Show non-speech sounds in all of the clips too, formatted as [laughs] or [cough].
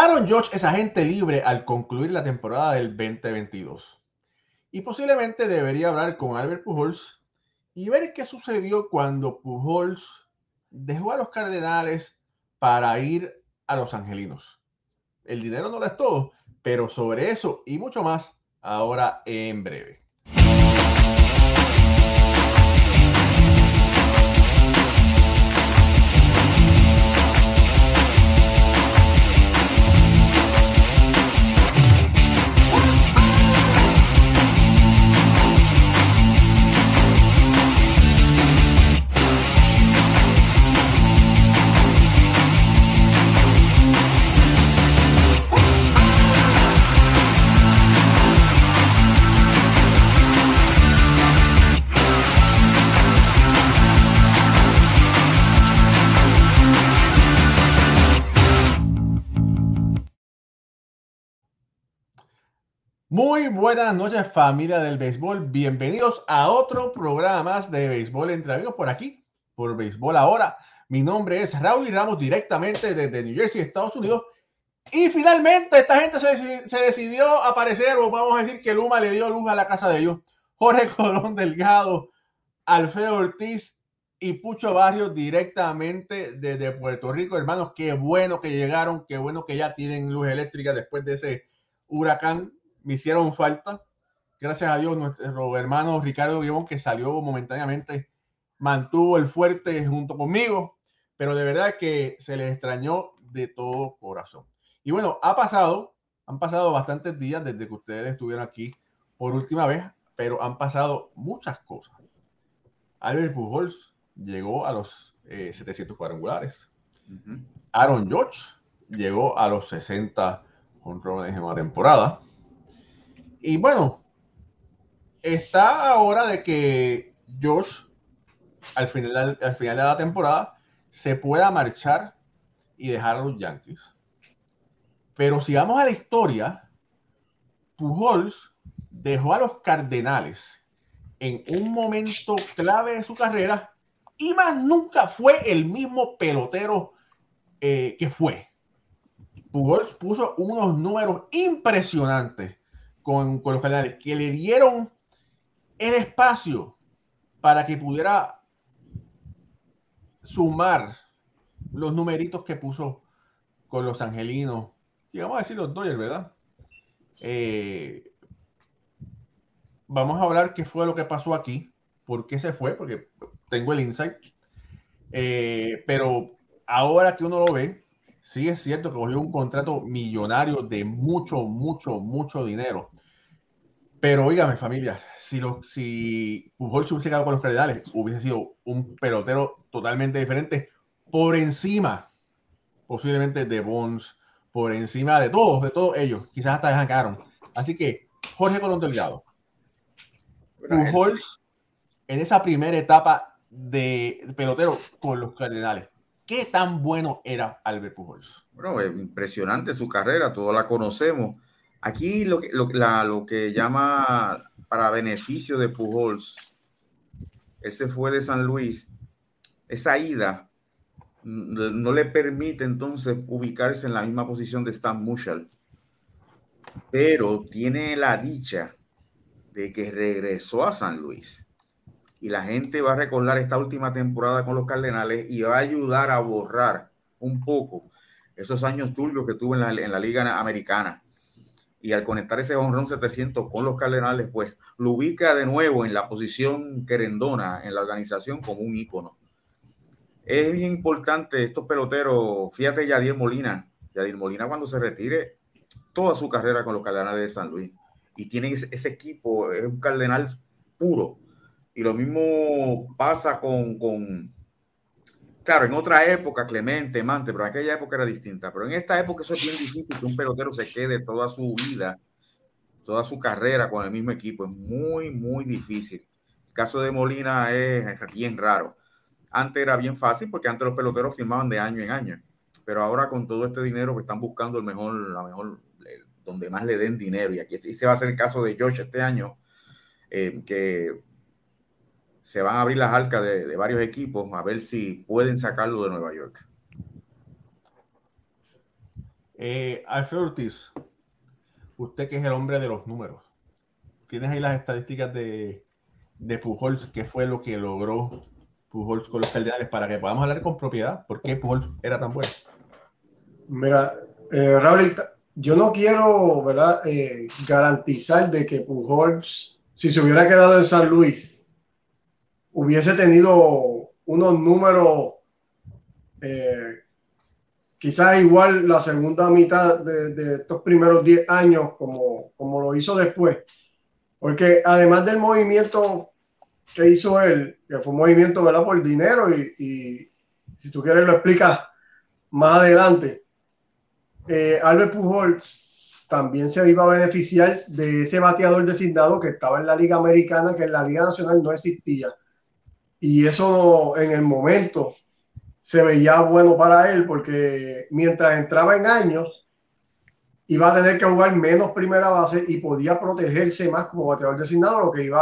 Aaron George es agente libre al concluir la temporada del 2022 y posiblemente debería hablar con Albert Pujols y ver qué sucedió cuando Pujols dejó a los Cardenales para ir a los Angelinos. El dinero no lo es todo, pero sobre eso y mucho más ahora en breve. Muy buenas noches familia del béisbol, bienvenidos a otro programa más de béisbol entre amigos por aquí, por béisbol ahora. Mi nombre es Raúl y Ramos directamente desde New Jersey, Estados Unidos. Y finalmente esta gente se, se, decidió aparecer, o vamos a decir que Luma le dio luz a la casa de ellos. Jorge [laughs] Colón Delgado, Alfredo Ortiz y Pucho Barrios directamente desde Puerto Rico. Hermanos, qué bueno que llegaron, qué bueno que ya tienen luz eléctrica después de ese huracán me hicieron falta. Gracias a Dios, nuestro hermano Ricardo Guibón, que salió momentáneamente, mantuvo el fuerte junto conmigo, pero de verdad que se les extrañó de todo corazón. Y bueno, ha pasado, han pasado bastantes días desde que ustedes estuvieron aquí por última vez, pero han pasado muchas cosas. Albert Pujols llegó a los 700 eh, cuadrangulares. Aaron George llegó a los 60 controles en una temporada. Y bueno, está ahora de que Josh, al final, al final de la temporada, se pueda marchar y dejar a los Yankees. Pero si vamos a la historia, Pujols dejó a los Cardenales en un momento clave de su carrera y más nunca fue el mismo pelotero eh, que fue. Pujols puso unos números impresionantes con, los canales, que le dieron el espacio para que pudiera sumar los numeritos que puso con los angelinos, y vamos a decir los Dodgers, ¿verdad? Eh, vamos a hablar qué fue lo que pasó aquí, por qué se fue, porque tengo el insight. Eh, pero ahora que uno lo ve, sí es cierto que cogió un contrato millonario de mucho, mucho, mucho dinero. Pero oígame, familia, si, lo, si Pujol se hubiese quedado con los Cardenales, hubiese sido un pelotero totalmente diferente, por encima, posiblemente de Bones, por encima de todos, de todos ellos, quizás hasta de Hank Así que, Jorge Colón Delgado, Pujols en esa primera etapa de pelotero con los Cardenales, ¿qué tan bueno era Albert Pujols? Bueno, impresionante su carrera, todos la conocemos Aquí lo que, la, que llama para beneficio de Pujols, ese fue de San Luis, esa ida no le permite entonces ubicarse en la misma posición de Stan Musial, pero tiene la dicha de que regresó a San Luis. Y la gente va a recordar esta última temporada con los Cardenales y va a ayudar a borrar un poco esos años turbios que tuvo en la Liga Americana y al conectar ese honrón 700 con los Cardenales, pues lo ubica de nuevo en la posición querendona en la organización como un ícono. Es bien importante estos peloteros, fíjate Yadir Molina, Yadir Molina cuando se retire toda su carrera con los Cardenales de San Luis y tienen ese, equipo, es un Cardenal puro. Y lo mismo pasa con, con Claro, en otra época, Clemente, Mante, pero en aquella época era distinta. Pero en esta época eso es bien difícil que un pelotero se quede toda su vida, toda su carrera con el mismo equipo. Es muy, muy difícil. El caso de Molina es bien raro. Antes era bien fácil porque antes los peloteros firmaban de año en año. Pero ahora con todo este dinero que están buscando el mejor, la mejor, donde más le den dinero. Y aquí este va a ser el caso de George este año, eh, que se van a abrir las arcas de, varios equipos a ver si pueden sacarlo de Nueva York. Eh, Alfredo Ortiz, usted que es el hombre de los números, tienes ahí las estadísticas de, de Pujols, qué fue lo que logró Pujols con los Cardenales para que podamos hablar con propiedad, por qué Pujols era tan bueno. Mira, eh, Raúl, yo no quiero ¿verdad? Eh, garantizar de que Pujols, si se hubiera quedado en San Luis, hubiese tenido unos números eh, quizás igual la segunda mitad de, estos primeros 10 años como, como lo hizo después. Porque además del movimiento que hizo él, que fue un movimiento ¿verdad? por dinero y, y si tú quieres lo explicas más adelante, eh, Albert Pujols también se iba a beneficiar de ese bateador designado que estaba en la Liga Americana, que en la Liga Nacional no existía. Y eso en el momento se veía bueno para él porque mientras entraba en años, iba a tener que jugar menos primera base y podía protegerse más como bateador designado, lo que iba,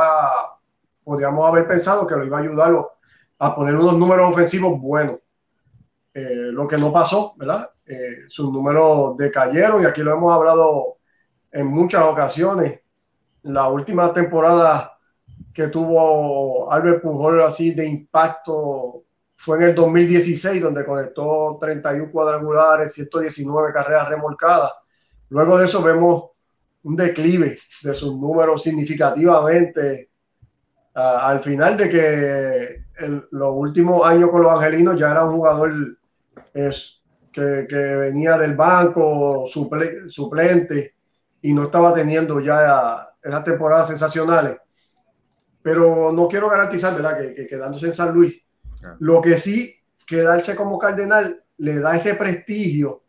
podríamos haber pensado que lo iba a ayudarlo a poner unos números ofensivos buenos. Eh, lo que no pasó, ¿verdad? Eh, sus números decayeron y aquí lo hemos hablado en muchas ocasiones. La última temporada que tuvo Albert Pujol así de impacto fue en el 2016, donde conectó 31 cuadrangulares, 119 carreras remolcadas. Luego de eso vemos un declive de sus números significativamente. Al final de que los últimos años con los angelinos ya era un jugador es, que, venía del banco, suple, suplente, y no estaba teniendo ya esas temporadas sensacionales. Pero no quiero garantizar, ¿verdad?, que, que quedándose en San Luis. Lo que sí, quedarse como cardenal le da ese prestigio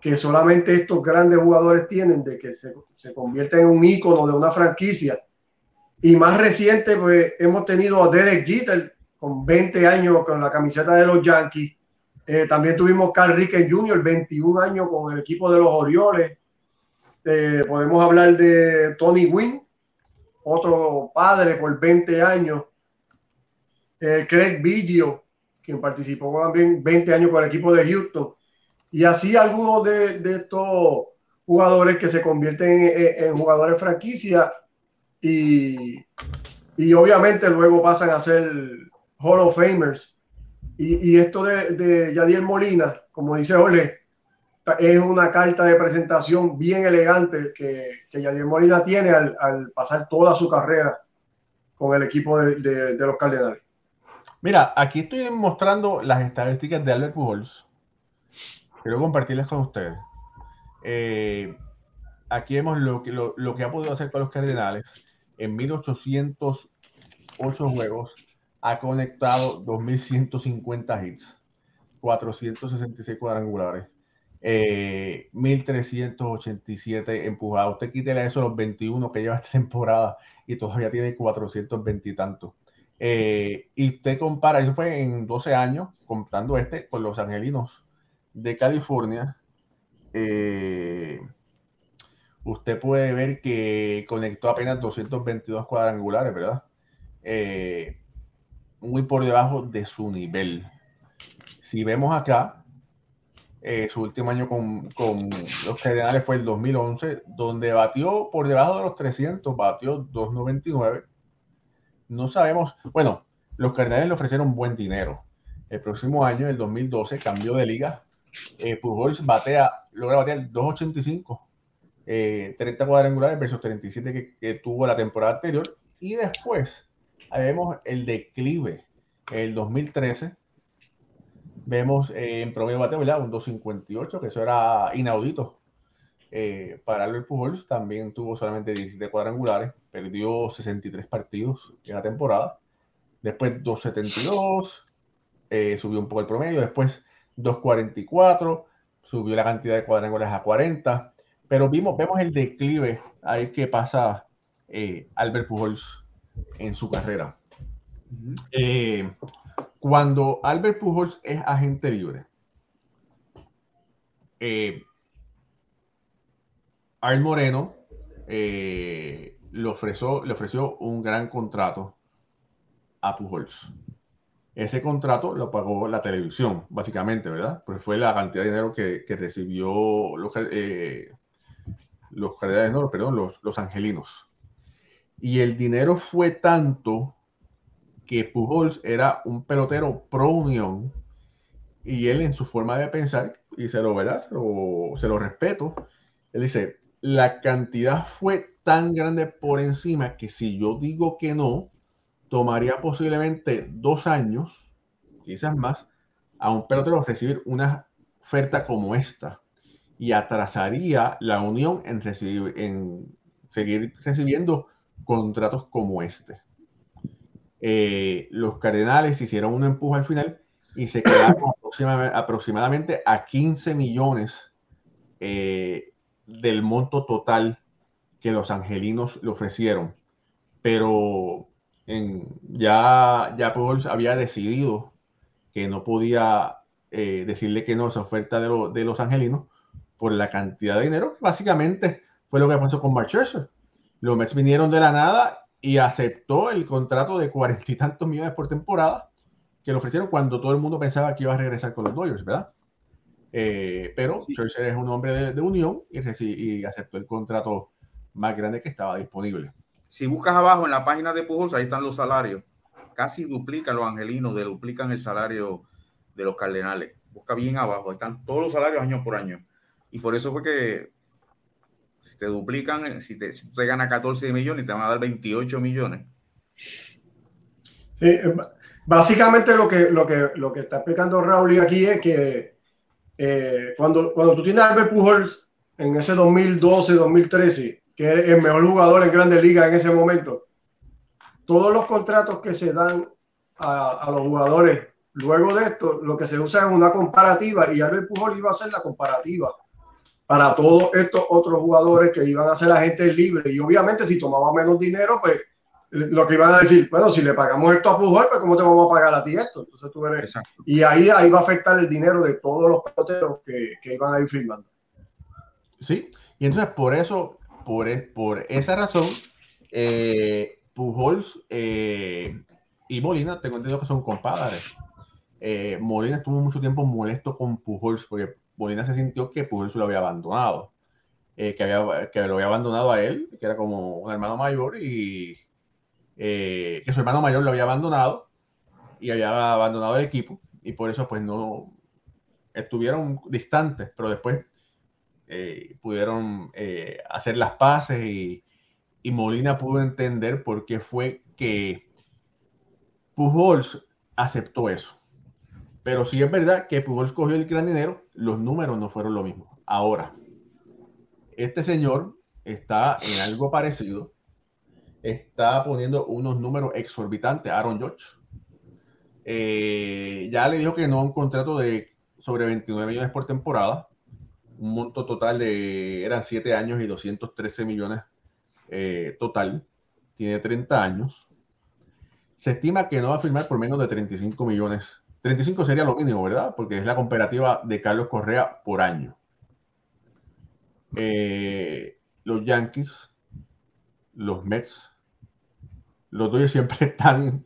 que solamente estos grandes jugadores tienen de que se, se convierten en un ícono de una franquicia. Y más reciente, pues hemos tenido a Derek Jeter con 20 años con la camiseta de los Yankees, eh, también tuvimos Carl Ricken Jr., 21 años con el equipo de los Orioles. Eh, podemos hablar de Tony Wynn, otro padre por 20 años. Eh, Craig Biggio, quien participó también 20 años con el equipo de Houston. Y así algunos de, de estos jugadores que se convierten en, en jugadores franquicia y, y obviamente luego pasan a ser Hall of Famers. Y, y, esto de, de Yadier Molina, como dice Ole, es una carta de presentación bien elegante que, que Yadier Molina tiene al, al, pasar toda su carrera con el equipo de, de, los Cardenales. Mira, aquí estoy mostrando las estadísticas de Albert Pujols. Quiero compartirlas con ustedes. Eh, aquí vemos lo que, lo, lo que ha podido hacer con los Cardenales en 1808 juegos ha conectado 2.150 hits, 466 cuadrangulares, eh, 1.387 empujados. Usted quítele eso los 21 que lleva esta [laughs] temporada y todavía tiene 420 y tantos. Eh, y usted compara, eso fue en 12 años, contando este con los angelinos de California. Eh, usted puede ver que conectó apenas 222 cuadrangulares, ¿verdad? Eh, muy por debajo de su nivel. Si vemos acá, eh, su último año con, con, los Cardenales fue el 2011, donde batió por debajo de los 300, batió 299. No sabemos, bueno, los Cardenales le ofrecieron buen dinero. El próximo año, el 2012, cambió de liga. Eh, Pujols batea, logra batear 285, eh, 30 cuadrangulares versus 37 que, que tuvo la temporada anterior. Y después, Ahí vemos el declive. El 2013 vemos eh, en promedio bateo, ¿verdad? Un 258, que eso era inaudito. Eh, para Albert Pujols también tuvo solamente 17 cuadrangulares, perdió 63 partidos en la temporada. Después 272, eh, subió un poco el promedio. Después 244, subió la cantidad de cuadrangulares a 40. Pero vimos, vemos el declive ahí que pasa eh, Albert Pujols en su carrera. Uh -huh. Cuando Albert Pujols es agente libre, eh, Al Moreno eh, le, ofreció, un gran contrato a Pujols. ese contrato lo pagó la televisión, básicamente, ¿verdad? Pues fue la cantidad de dinero que, recibió los, eh, los no, perdón, los angelinos. Y el dinero fue tanto que Pujols era un pelotero pro unión y él en su forma de pensar, y se lo, ¿verdad? Se lo, se lo respeto, él dice, la cantidad fue tan grande por encima que si yo digo que no, tomaría posiblemente dos años, quizás más, a un pelotero recibir una oferta como esta y atrasaría la unión en, recibir, en seguir recibiendo contratos como este. Eh, los Cardenales hicieron un empuje al final y se quedaron [coughs] aproximadamente a 15 millones eh, del monto total que los angelinos le ofrecieron. Pero ya, ya Pujols había decidido que no podía eh, decirle que no a esa oferta de, de, los angelinos por la cantidad de dinero. Básicamente fue lo que pasó con Mark Scherzer. Los Mets vinieron de la nada y aceptó el contrato de cuarenta y tantos millones por temporada que le ofrecieron cuando todo el mundo pensaba que iba a regresar con los Dodgers, ¿verdad? Eh, pero Scherzer es un hombre de, unión y, y aceptó el contrato más grande que estaba disponible. Si buscas abajo en la página de Pujols, ahí están los salarios. Casi duplican los angelinos, duplican el salario de los cardenales. Busca bien abajo, están todos los salarios año por año. Y por eso fue que si te duplican, si te, si te gana 14 millones, te van a dar 28 millones. Sí, eh, básicamente lo que, lo que, lo que está explicando Raúl aquí es que eh, cuando, cuando tú tienes a Albert Pujols en ese 2012, 2013, que es el mejor jugador en Grandes Ligas en ese momento. Todos los contratos que se dan a, los jugadores luego de esto, lo que se usa es una comparativa y Albert Pujol iba a hacer la comparativa para todos estos otros jugadores que iban a ser agentes libres y obviamente si tomaba menos dinero, pues lo que iban a decir, bueno, si le pagamos esto a Pujol, pues ¿cómo te vamos a pagar a ti esto? Entonces tú eres... Y ahí, ahí va a afectar el dinero de todos los peloteros que, que iban a ir firmando. Sí, y entonces por eso por, por esa razón, eh, Pujols eh, y Molina, tengo entendido que son compadres. Eh, Molina estuvo mucho tiempo molesto con Pujols porque Molina se sintió que Pujols lo había abandonado, que, había, que lo había abandonado a él, que era como un hermano mayor y que su hermano mayor lo había abandonado y había abandonado el equipo y por eso pues no estuvieron distantes, pero después eh, pudieron eh, hacer las paces y, Molina pudo entender por qué fue que Pujols aceptó eso. Pero sí es verdad que Pujols cogió el gran dinero, los números no fueron lo mismo. Ahora, este señor está en algo parecido, está poniendo unos números exorbitantes Aaron George. Eh, ya le dijo que no un contrato de sobre 29 millones por temporada un monto total de, eran 7 años y 213 millones eh, total, tiene 30 años. Se estima que no va a firmar por menos de 35 millones. 35 sería lo mínimo, ¿verdad? Porque es la comparativa de Carlos Correa por año. Eh, los Yankees, los Mets, los Dodgers siempre [laughs] están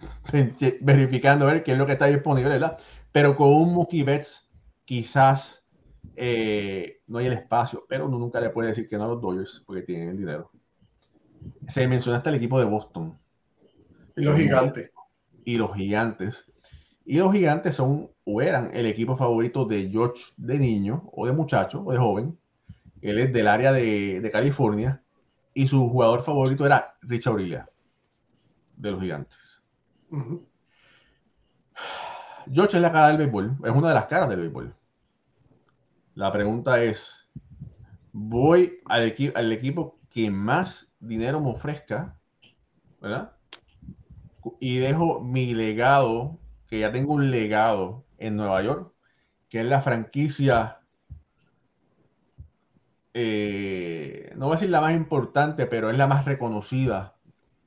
verificando a ver qué es lo que está disponible, ¿verdad? Pero con un Mookie Betts quizás eh, no hay el espacio, pero uno nunca le puede decir que no a los Dodgers porque tienen el dinero. Se menciona hasta el equipo de Boston. Y los gigantes. Y los gigantes. Y los gigantes son o eran el equipo favorito de George de niño o de muchacho o de joven. Él es del área de, California y su jugador favorito era Richard Aurelia de los gigantes. George es la cara del béisbol, es una de las caras del béisbol. La pregunta es, voy al, al equipo que más dinero me ofrezca, ¿verdad? Y dejo mi legado, que ya tengo un legado en Nueva York, que es la franquicia, eh, no voy a decir la más importante, pero es la más reconocida.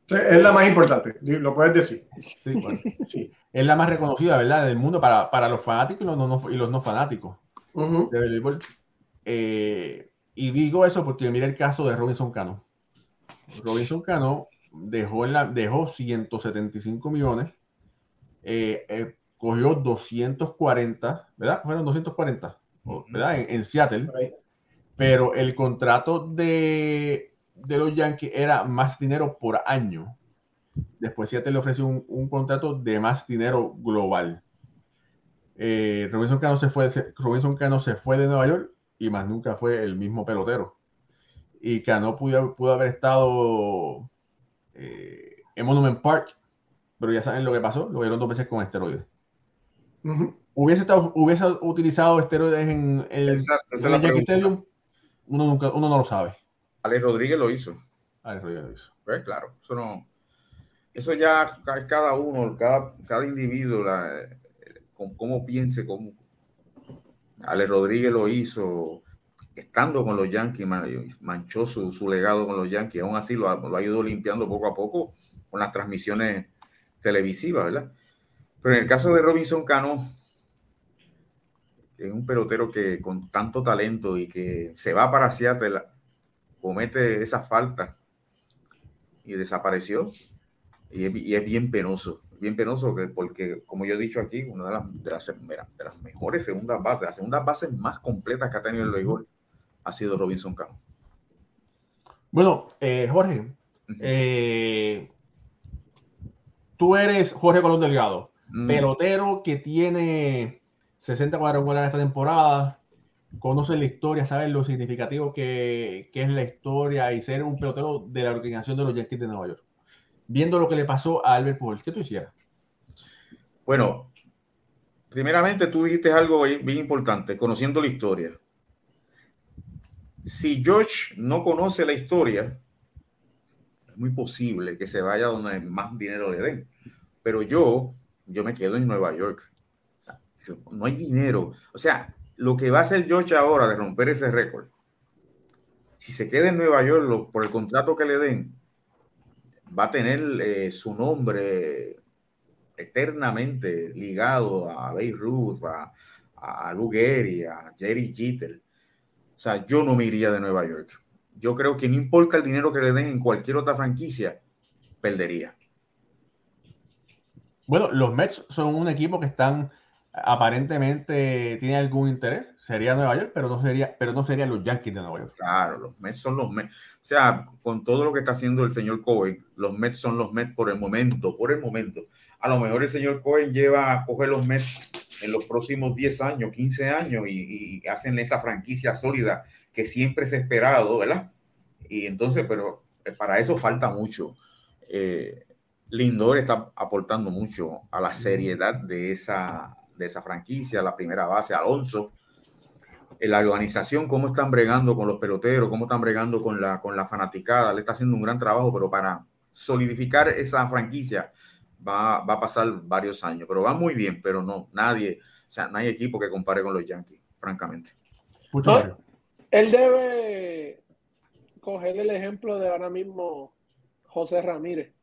es la más importante, lo puedes decir. [laughs] Sí, Es la más reconocida, ¿verdad? Del mundo para, los fanáticos y los y los no fanáticos de eh, y digo eso porque mira el caso de Robinson Cano. Robinson Cano dejó, en la, dejó 175 millones. Eh, eh, cogió 240, ¿verdad? Fueron 240, ¿verdad? En, Seattle. Pero el contrato de, de, los Yankees era más dinero por año. Después Seattle le ofreció un, contrato de más dinero global. Eh, Robinson, Cano se fue, Robinson Cano se fue de Nueva York y más nunca fue el mismo pelotero. Y Cano pudo, pudo haber estado eh, en Monument Park, pero ya saben lo que pasó, lo vieron dos veces con esteroides hubiese, estado, hubiese utilizado esteroides en el, Yankee Stadium, uno, nunca, uno no lo sabe. Alex Rodríguez lo hizo. Alex Rodríguez lo hizo. Pues claro, eso no. Eso ya cada uno, cada, cada individuo, la, cómo piense, cómo. Alex Rodríguez lo hizo estando con los Yankees, manchó su, su legado con los Yankees, aún así lo ha, lo ha ido limpiando poco a poco con las transmisiones televisivas, ¿verdad? Pero en el caso de Robinson Cano, que es un pelotero que con tanto talento y que se va para Seattle, comete esa falta y desapareció. Y es, bien penoso, bien penoso porque, como yo he dicho aquí, una de las, de las, de las mejores segundas bases, las segundas bases más completas que ha tenido el béisbol ha sido Robinson Cano. Bueno, eh, Jorge, eh, tú eres Jorge Colón Delgado. Mm. pelotero que tiene 60 cuadrangulares esta temporada, conoce la historia, sabe lo significativo que, es la historia y ser un pelotero de la organización de los Yankees de Nueva York. Viendo lo que le pasó a Albert Pujols, ¿qué tú hicieras? Bueno, primeramente tú dijiste algo bien importante, conociendo la historia. Si George no conoce la historia, muy posible que se vaya donde más dinero le den. Pero yo, yo me quedo en Nueva York. no hay dinero. O sea, lo que va a hacer George ahora de romper ese récord, si se queda en Nueva York por el contrato que le den, va a tener eh, su nombre eternamente ligado a Babe Ruth, a, a Lou Gehrig, a Jerry Jeter. O sea, yo no me iría de Nueva York. Yo creo que no importa el dinero que le den en cualquier otra franquicia, perdería. Bueno, los Mets son un equipo que están aparentemente tiene algún interés, sería Nueva York, pero no sería, pero no serían los Yankees de Nueva York. Claro, los Mets son los Mets. O sea, con todo lo que está haciendo el señor Cohen, los Mets son los Mets por el momento, por el momento. A lo mejor el señor Cohen lleva a coger los Mets en los próximos 10 años, 15 años y, hacen esa franquicia sólida que siempre se ha esperado, ¿verdad? Y entonces, pero eh, para eso falta mucho. Eh, Lindor está aportando mucho a la seriedad de esa, de esa franquicia, la primera base, Alonso. En la organización, cómo están bregando con los peloteros, cómo están bregando con la, con la fanaticada. Le está haciendo un gran trabajo, pero para solidificar esa franquicia va, va a pasar varios años. Pero va muy bien, pero no, nadie, o sea, no hay equipo que compare con los Yankees, francamente. Mucho él debe coger el ejemplo de ahora mismo José Ramírez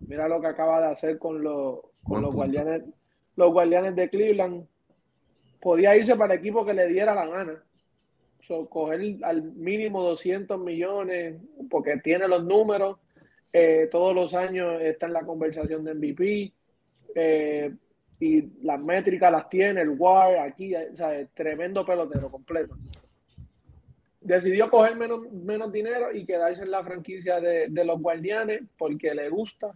Mira lo que acaba de hacer con, los, los guardianes, los guardianes de Cleveland. Podía irse para el equipo que le diera la gana. coger al mínimo 200 millones, porque tiene los números. Eh, todos los años está en la conversación de MVP. Eh, y las métricas las tiene, el WAR aquí, o sea, tremendo pelotero completo. Decidió coger menos, menos dinero y quedarse en la franquicia de, de los guardianes porque le gusta,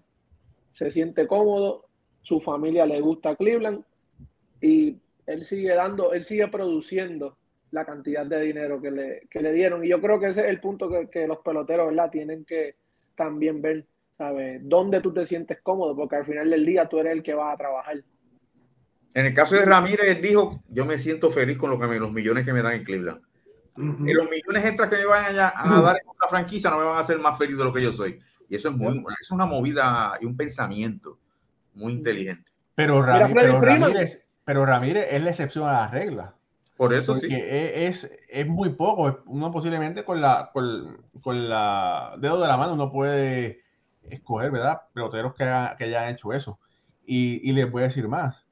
se siente cómodo, su familia le gusta Cleveland y él sigue dando, él sigue produciendo la cantidad de dinero que le, le dieron. Y yo creo que ese es el punto que, los peloteros, ¿verdad? Tienen que también ver, ¿sabes? ¿Dónde tú te sientes cómodo? Porque al final del día tú eres el que va a trabajar. En el caso de Ramírez, él dijo, yo me siento feliz con lo que los millones que me dan en Cleveland. Y los millones extras que me van a, a dar en otra franquicia no me van a hacer más feliz de lo que yo soy. Y eso es, muy, es una movida y un pensamiento muy inteligente. Pero, Ramírez, pero Ramírez es la excepción a la regla. Por eso sí. E, es, es, muy poco. Uno posiblemente con la, con, con, la dedo de la mano uno puede escoger, ¿verdad? Peloteros que, que hayan hecho eso. Y, y les voy a decir más.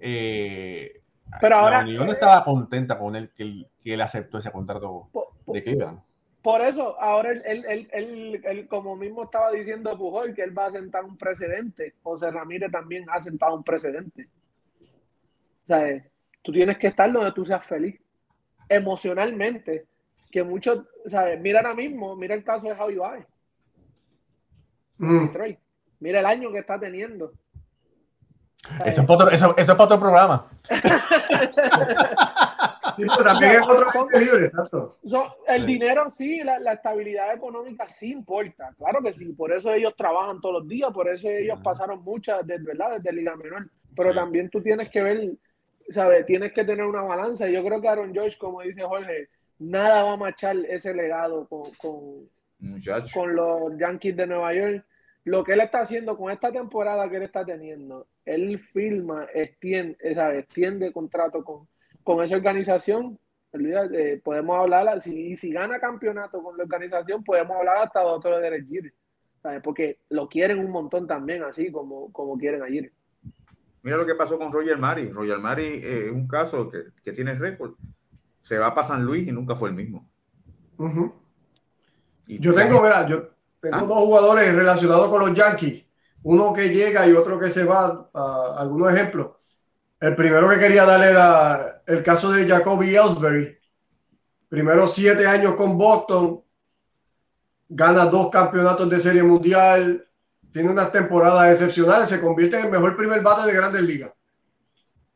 Eh, pero ahora, la Unión estaba contenta con él que, que él aceptó ese contrato de Cleveland. Por eso, ahora él, él, él, él, como mismo estaba diciendo Pujol, que él va a sentar un precedente. José Ramírez también ha sentado un precedente. sea, tú tienes que estar donde tú seas feliz. Emocionalmente, que muchos, ¿sabes? Mira ahora mismo, mira el caso de Javi Baez. Mm. Detroit. Mira el año que está teniendo. Eso es para otro, eso, eso es para otro programa. [laughs] Sí, pero también es otro agente libre, exacto. So, el Sí. dinero sí, la, la estabilidad económica sí importa, claro que sí, por eso ellos trabajan todos los días, por eso ellos pasaron muchas, desde, ¿verdad? Desde Liga Menor, pero Sí. también tú tienes que ver, ¿sabes? Tienes que tener una balanza, y yo creo que Aaron George, como dice Jorge, nada va a machar ese legado con, con, con los Yankees de Nueva York. Lo que él está haciendo con esta temporada que él está teniendo, él firma, extiende, ¿sabes? extiende contrato con, con esa organización. Olvídate, podemos hablar, si, y si gana campeonato con la organización, podemos hablar hasta de otro de ¿sabes? Porque lo quieren un montón también, así como, como quieren ayer. Mira lo que pasó con Roger Mari. Roger Mari eh, es un caso que, que tiene récord. Se va para San Luis y nunca fue el mismo. Y Yo tengo, mira, yo tengo Ah. dos jugadores relacionados con los Yankees. Uno que llega y otro que se va. a algunos ejemplos. El primero que quería dar era el caso de Jacoby Ellsbury. Primero siete años con Boston. Gana dos campeonatos de serie mundial. Tiene unas temporadas excepcionales. Se convierte en el mejor primer bate de grandes ligas.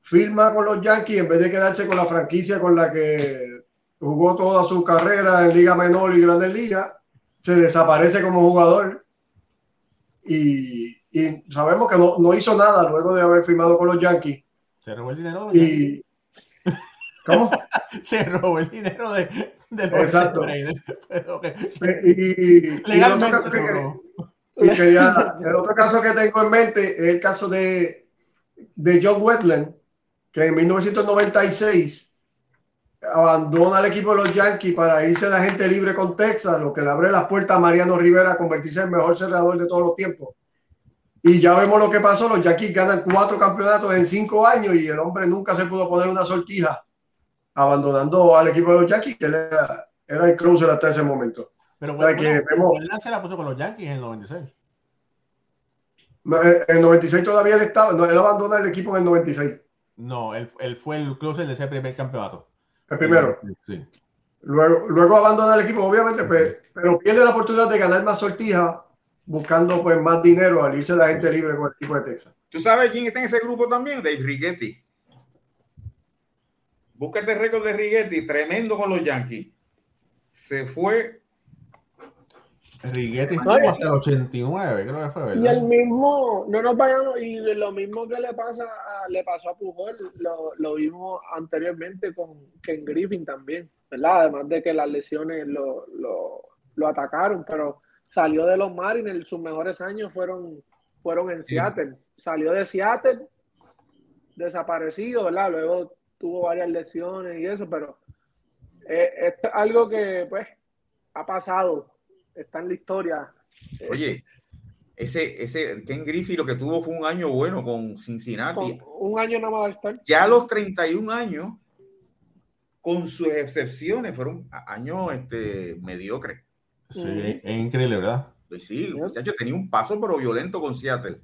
Firma con los Yankees en vez de quedarse con la franquicia con la que jugó toda su carrera en Liga Menor y Grandes Ligas se desaparece como jugador y, y sabemos que no, no hizo nada luego de haber firmado con los Yankees. Se robó el dinero. Y, [laughs] ¿Cómo? [laughs] Se robó el dinero de, de los Exacto. Raiders, [laughs] pero que- Y, el, otro caso que, robó. y quería- el otro caso que tengo en mente es el caso de, de John Wetland, que en 1996 abandona el equipo de los Yankees para irse de agente libre con Texas, lo que le abre las puertas a Mariano Rivera a convertirse en el mejor cerrador de todos los tiempos. Y ya vemos lo que pasó, los Yankees ganan cuatro campeonatos en cinco años y el hombre nunca se pudo poner una sortija, abandonando al equipo de los Yankees, que era, era el closer hasta ese momento. Pero O sea, bueno, vemos- Wetland se la puso con los Yankees en el 96. No, En el 96 todavía él estaba, no, él abandona el equipo en el 96, No, él, él fue el closer de ese primer campeonato. el primero. Sí. Luego, luego abandona el equipo, obviamente, pues, pero pierde la oportunidad de ganar más sortijas buscando pues más dinero al irse la gente libre con el equipo de Texas. ¿Tú sabes quién está en ese grupo también? Dave Rigetti. Búscate el récord de Rigetti, tremendo con los Yankees. Se fue. Riguetti No, estuvo hasta el 89, creo que fue, Y el mismo, no nos vayamos, y lo mismo que le pasa a- le pasó a Pujol, lo, lo vimos anteriormente con Ken Griffin también, ¿verdad? Además de que las lesiones lo, lo, lo atacaron, pero salió de los Mariners, sus mejores años fueron, fueron en. Seattle. Salió de Seattle, desaparecido, ¿verdad? Luego tuvo varias lesiones y eso, pero eh, es algo que pues ha pasado, está en la historia. Oye, ese, ese Ken Griffey lo que tuvo fue un año bueno con Cincinnati. Con un año nada más estar. Ya a los 31 años, con sus excepciones, fueron años este, mediocres. Sí, es increíble, ¿verdad? Pues sí, Yep. muchacho, tenía un paso pero violento con Seattle.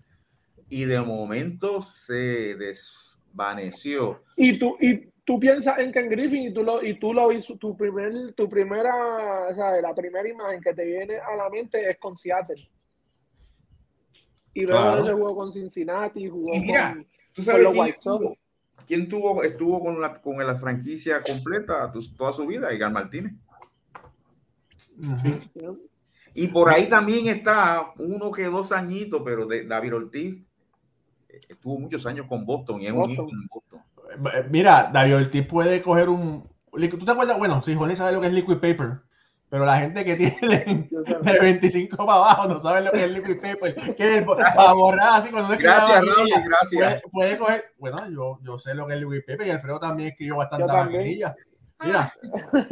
Y de momento se desvaneció. Y tú, y tú piensas en Ken Griffin y tú lo, y tú lo hizo, tu primer, tu primera, ¿sabes? La primera imagen que te viene a la mente es con Seattle. Y luego Claro. ese jugó con Cincinnati, jugó Y mira, con, ¿Tú con sabes los quién, White Sox. estuvo, quién tuvo, estuvo con la, con la franquicia completa tu- toda su vida? Igan Martínez. Y por ahí también está uno que dos añitos, pero de David Ortiz eh, estuvo muchos años con Boston y es un Boston. ícono en Boston. Eh, Mira, David Ortiz puede coger un. ¿Tú te acuerdas? Bueno, si Jorge sabe lo que es liquid paper, pero la gente que tiene [laughs] de, de 25 para abajo no sabe lo que es liquid paper. Que es para borrar así cuando Gracias, Raúl, gracias. Puede, puede coger. Bueno, yo, yo sé lo que es liquid paper y Alfredo también escribió bastante Yo también. Mira,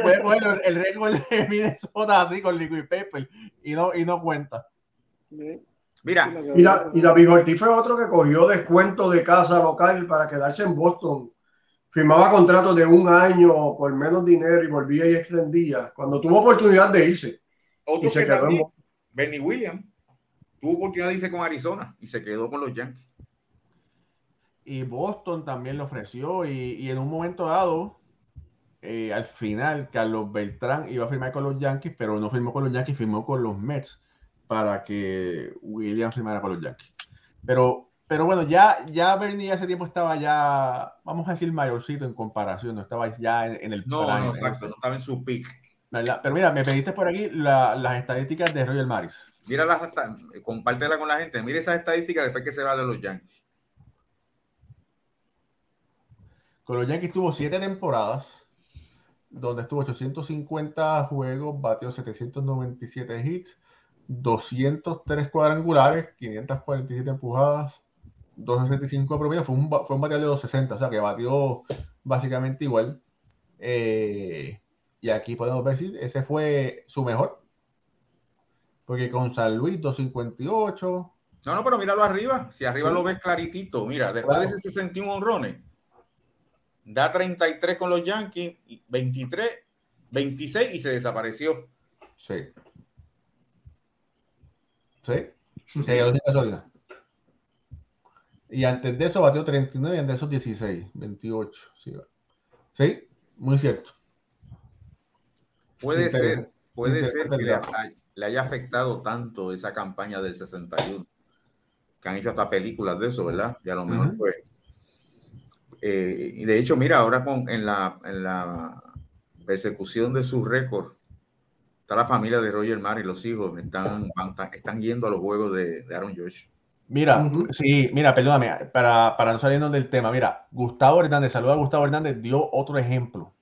puede coger el, el récord de [laughs] Minnesota así con liquid paper y no, y no cuenta. Mira, Y, Da- y David Ortiz fue otro que cogió descuento de casa local para quedarse en Boston. Firmaba contratos de un año por menos dinero y volvía y extendía. Cuando tuvo oportunidad de irse otro y se que quedó en también, Boston. Bernie Williams, tuvo oportunidad de irse con Arizona y se quedó con los Yankees. y Boston también lo ofreció y, en un momento dado, eh, al final, Carlos Beltrán iba a firmar con los Yankees, pero no firmó con los Yankees, firmó con los Mets para que William firmara con los Yankees. Pero, pero bueno, ya, ya Bernie ese tiempo estaba ya, vamos a decir, mayorcito en comparación, no estaba ya en, el... No, no, exacto, no estaba en su pick. Pero mira, me pediste por aquí las estadísticas de Roger Maris. Míralas, compártela con la gente. Mire esas estadísticas después que se va de los Yankees. Con los Yankees tuvo siete temporadas, donde estuvo 850 juegos, batió 797 hits, 203 cuadrangulares, 547 empujadas, 265 promedio, fue un, fue un bateador de 260, o sea que batió básicamente igual. Eh, y aquí podemos ver si ese fue su mejor. Porque con San Luis 258. No, no, pero míralo arriba. Si arriba lo ves claritito, mira, después de ese 61 honrones, da 33 con los Yankees, 23, 26 y se desapareció. Sí. Sí. sí y antes de eso batió 39 y antes de eso 16, 28. Sí, sí muy cierto. Puede ser, puede ser que le, haya afectado tanto esa campaña del 61, que han hecho hasta películas de eso, ¿verdad? Y a lo mejor pues eh, y de hecho, mira, ahora con, en, la, en la persecución de su récord, está la familia de Roger Mar y los hijos están, están yendo a los juegos de, Aaron Josh. Mira, sí, mira, perdóname, para, para no saliendo del tema, mira, Gustavo Hernández, saluda a Gustavo Hernández, dio otro ejemplo.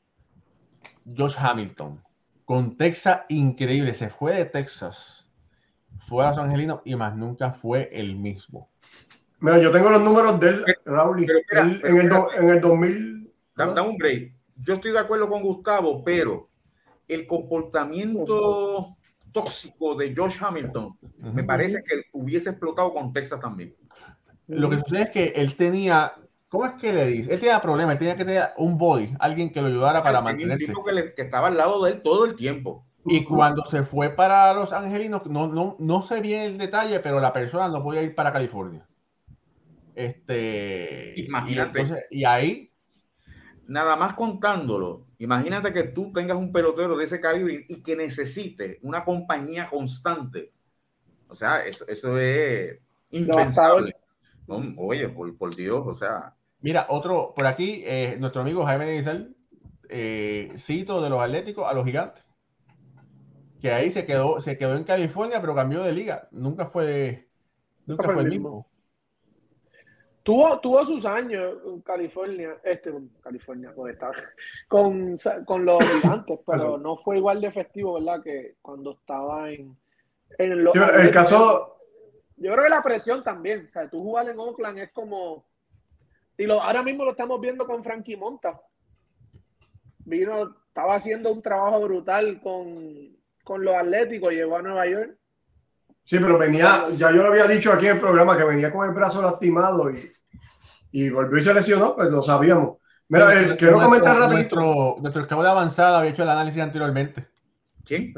Josh Hamilton, con Texas increíble, se fue de Texas, fue a Los Angelinos y más nunca fue el mismo. Mira, yo tengo los números del Raúl en, el en el 2000. Dame un break. Yo estoy de acuerdo con Gustavo, pero el comportamiento tóxico de Josh Hamilton me parece que hubiese explotado con Texas también. Lo que sucede es que él tenía, ¿cómo es que le dice? Él tenía problemas, él tenía que tener un body, alguien que lo ayudara para mantenerse. Un tipo que, que, estaba al lado de él todo el tiempo. Y cuando se fue para Los Angelinos, no, no, no sé bien el detalle, pero la persona no podía ir para California. Este, imagínate. Y, ahí. Nada más contándolo, imagínate que tú tengas un pelotero de ese calibre y que necesite una compañía constante. O sea, eso, eso es impensable. oye, por, Dios, o sea. Mira, otro, por aquí, eh, nuestro amigo Jaime Diesel, eh, cito de los Atléticos a los Gigantes. Que ahí se quedó, se quedó en California, pero cambió de liga. Nunca fue, nunca fue el mismo. Tuvo, tuvo sus años en California, este, California, pues, con, con los gigantes, pero no fue igual de efectivo, ¿verdad? Que cuando estaba en, en los. el caso. Yo creo que la presión también, o sea, tú jugar en Oakland es como. Y lo, ahora mismo lo estamos viendo con Frankie Monta. Vino, estaba haciendo un trabajo brutal con, con los Atléticos, llegó a Nueva York. Sí, pero venía, ya yo lo había dicho aquí en el programa, que venía con el brazo lastimado y y volvió y se lesionó, pues lo sabíamos. Mira, quiero comentar rapidito. Nuestro, nuestro escabo de avanzada había hecho el análisis anteriormente. ¿Quién?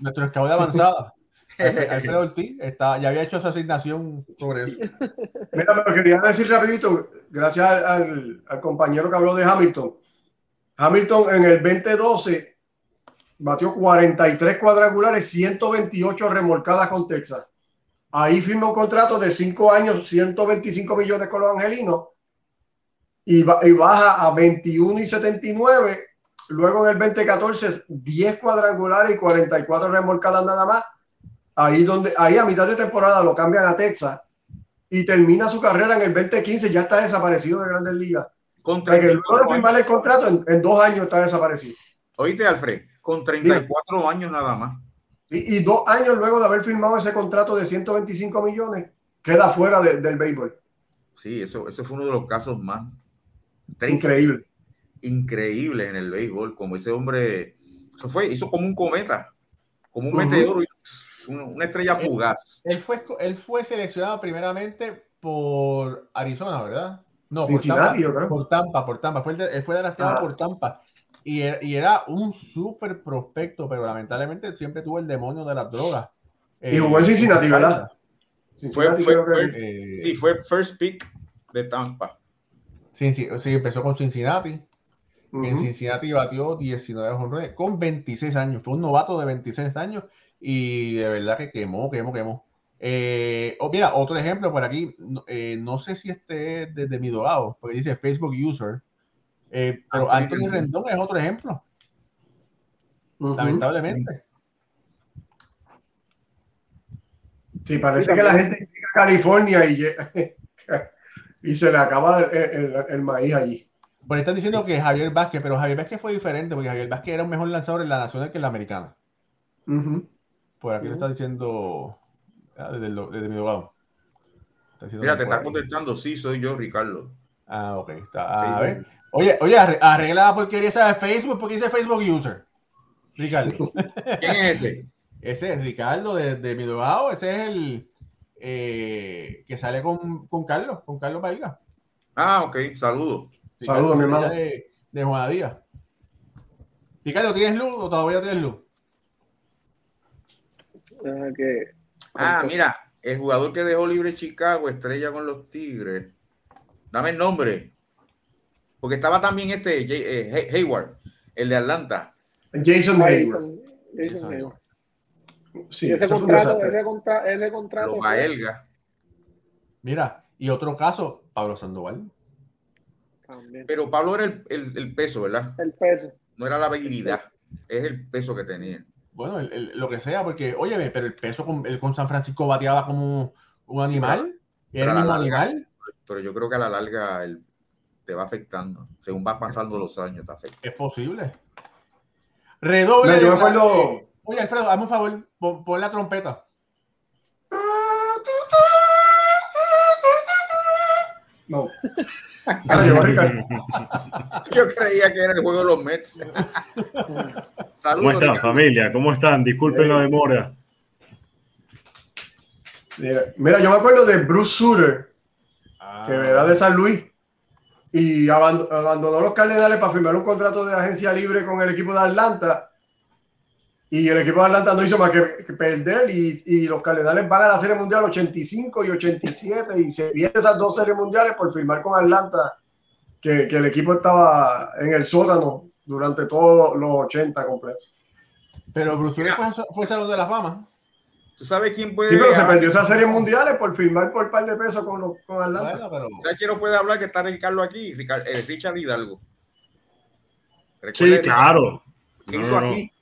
Nuestro escabo de avanzada. [laughs] Alfredo Ortiz está, ya había hecho su asignación sobre eso. [laughs] Mira, pero quería decir rapidito, gracias al, al, compañero que habló de Hamilton. Hamilton en el 2012 batió 43 cuadrangulares, 128 remolcadas con Texas. Ahí firmó un contrato de 5 años, 125 millones con los angelinos y, baja a 21 y 79. Luego en el 2014, 10 cuadrangulares y 44 remolcadas nada más. Ahí, donde, ahí a mitad de temporada lo cambian a Texas y termina su carrera en el 2015, ya está desaparecido de Grandes Ligas. Contra que luego de firmar el contrato, en, dos años está desaparecido. Oíste, Alfred, con 34 años nada más. Y, y, dos años luego de haber firmado ese contrato de 125 millones, queda fuera del béisbol. Sí, eso, eso fue uno de los casos más increíble. Increíble en el béisbol, como ese hombre, eso fue, hizo como un cometa, como un meteoro, una, estrella fugaz. Él fue, él fue seleccionado primeramente por Arizona, ¿verdad? No, por Tampa, por Tampa, por Tampa, Fue, él fue de las ah. por Tampa. Y era, un súper prospecto, pero lamentablemente siempre tuvo el demonio de las drogas. y jugó en Cincinnati, ¿verdad? fue, fue, eh, sí, fue first pick de Tampa. Sí, sí, sí, empezó con Cincinnati. En Cincinnati batió 19 jonrones con 26 años. Fue un novato de 26 años y de verdad que quemó, quemó, quemó. Eh, oh, mira, otro ejemplo por aquí. No, eh, no sé si este es desde mi dogado, porque dice Facebook User. Eh, pero Anthony Rendón. Es otro ejemplo, lamentablemente. Sí, parece Sí, que la gente llega a California y, [laughs] y se le acaba el, el- el maíz allí. Ahí están diciendo que Javier Vázquez, pero Javier Vázquez fue diferente, porque Javier Vázquez era un mejor lanzador en la nacional que en la americana. Por aquí lo Ujú. está diciendo ah, desde, el- desde mi diciendo Mira, te está contestando, sí, soy yo, Ricardo. Ah, ok. Está, a Sí, ver. Oye, oye, arre- arregla la porquería esa de Facebook porque dice Facebook User. Ricardo. [laughs] ¿Quién es ese? ese es Ricardo de, de. Ese es el eh, que sale con, con Carlos, con Carlos Valga. Ah, ok, saludos. Saludos, mi hermano. De, de Juana Díaz. Ricardo, ¿tienes luz o todavía tienes luz? Ah, Ah, mira, el jugador que dejó libre Chicago, estrella con los Tigres. Dame el nombre. Porque estaba también este Jay- eh, Hay- Hayward, el de Atlanta. Jason Hayward. Jason- Hayward. Sí, ese un contrato, ese, contra- ese contrato fue-. Mira, y otro caso, Pablo Sandoval. también. Pero Pablo era el, el- el peso, ¿verdad? El peso. No era la habilidad, es el peso que tenía. Bueno, el- el- lo que sea, porque, óyeme, pero el peso con, el con San Francisco bateaba como un animal. Era el la larga- animal. Pero yo creo que a la larga el- te va afectando. Según va pasando los años, te afecta. Es posible. Redoble. Mira, yo de me acuerdo- clase. Oye, Alfredo, hazme un favor, pon, pon la trompeta. No. [laughs] Yo creía que era el juego de los Mets. [laughs] Saludos. ¿Cómo están, Ricardo. familia? ¿Cómo están? Disculpen la demora. Mira, Mira, yo me acuerdo de Bruce Sutter, Ah. que era de San Luis, y aband- abandonó los Cardenales para firmar un contrato de agencia libre con el equipo de Atlanta. Y el equipo de Atlanta no hizo más que, perder y, y los Cardenales van a la Serie Mundial 85 y 87 y se pierden esas dos series mundiales por firmar con Atlanta, que, que el equipo estaba en el sótano durante todos los 80 completos. Pero Bruce fue, fue Salón de la Fama. ¿Tú sabes quién puede Sí, pero se perdió esas series mundiales por firmar por par de pesos con, los- con Atlanta. Bueno, pero. ¿Sabes quién no puede hablar? Que está Ricardo aquí, Ricardo, eh, Richard Hidalgo. Sí, claro. ¿Qué No, hizo no, así?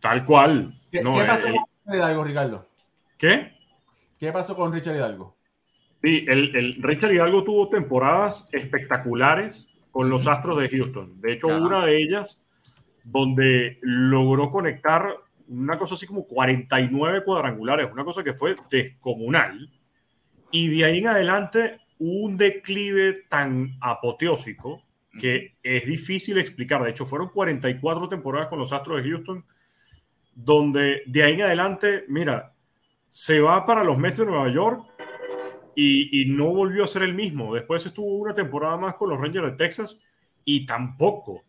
Tal cual. ¿Qué, No, qué pasó eh, con Richard Hidalgo, Ricardo? ¿Qué? ¿Qué pasó con Richard Hidalgo? Sí, el, el Richard Hidalgo tuvo temporadas espectaculares con los Astros de Houston. De hecho, una de ellas donde logró conectar una cosa así como 49 cuadrangulares, una cosa que fue descomunal. Y de ahí en adelante un declive tan apoteósico que es difícil explicar. De hecho, fueron 44 temporadas con los Astros de Houston, donde de ahí en adelante, mira, se va para los Mets de Nueva York y, y no volvió a ser el mismo. Después estuvo una temporada más con los Rangers de Texas y tampoco.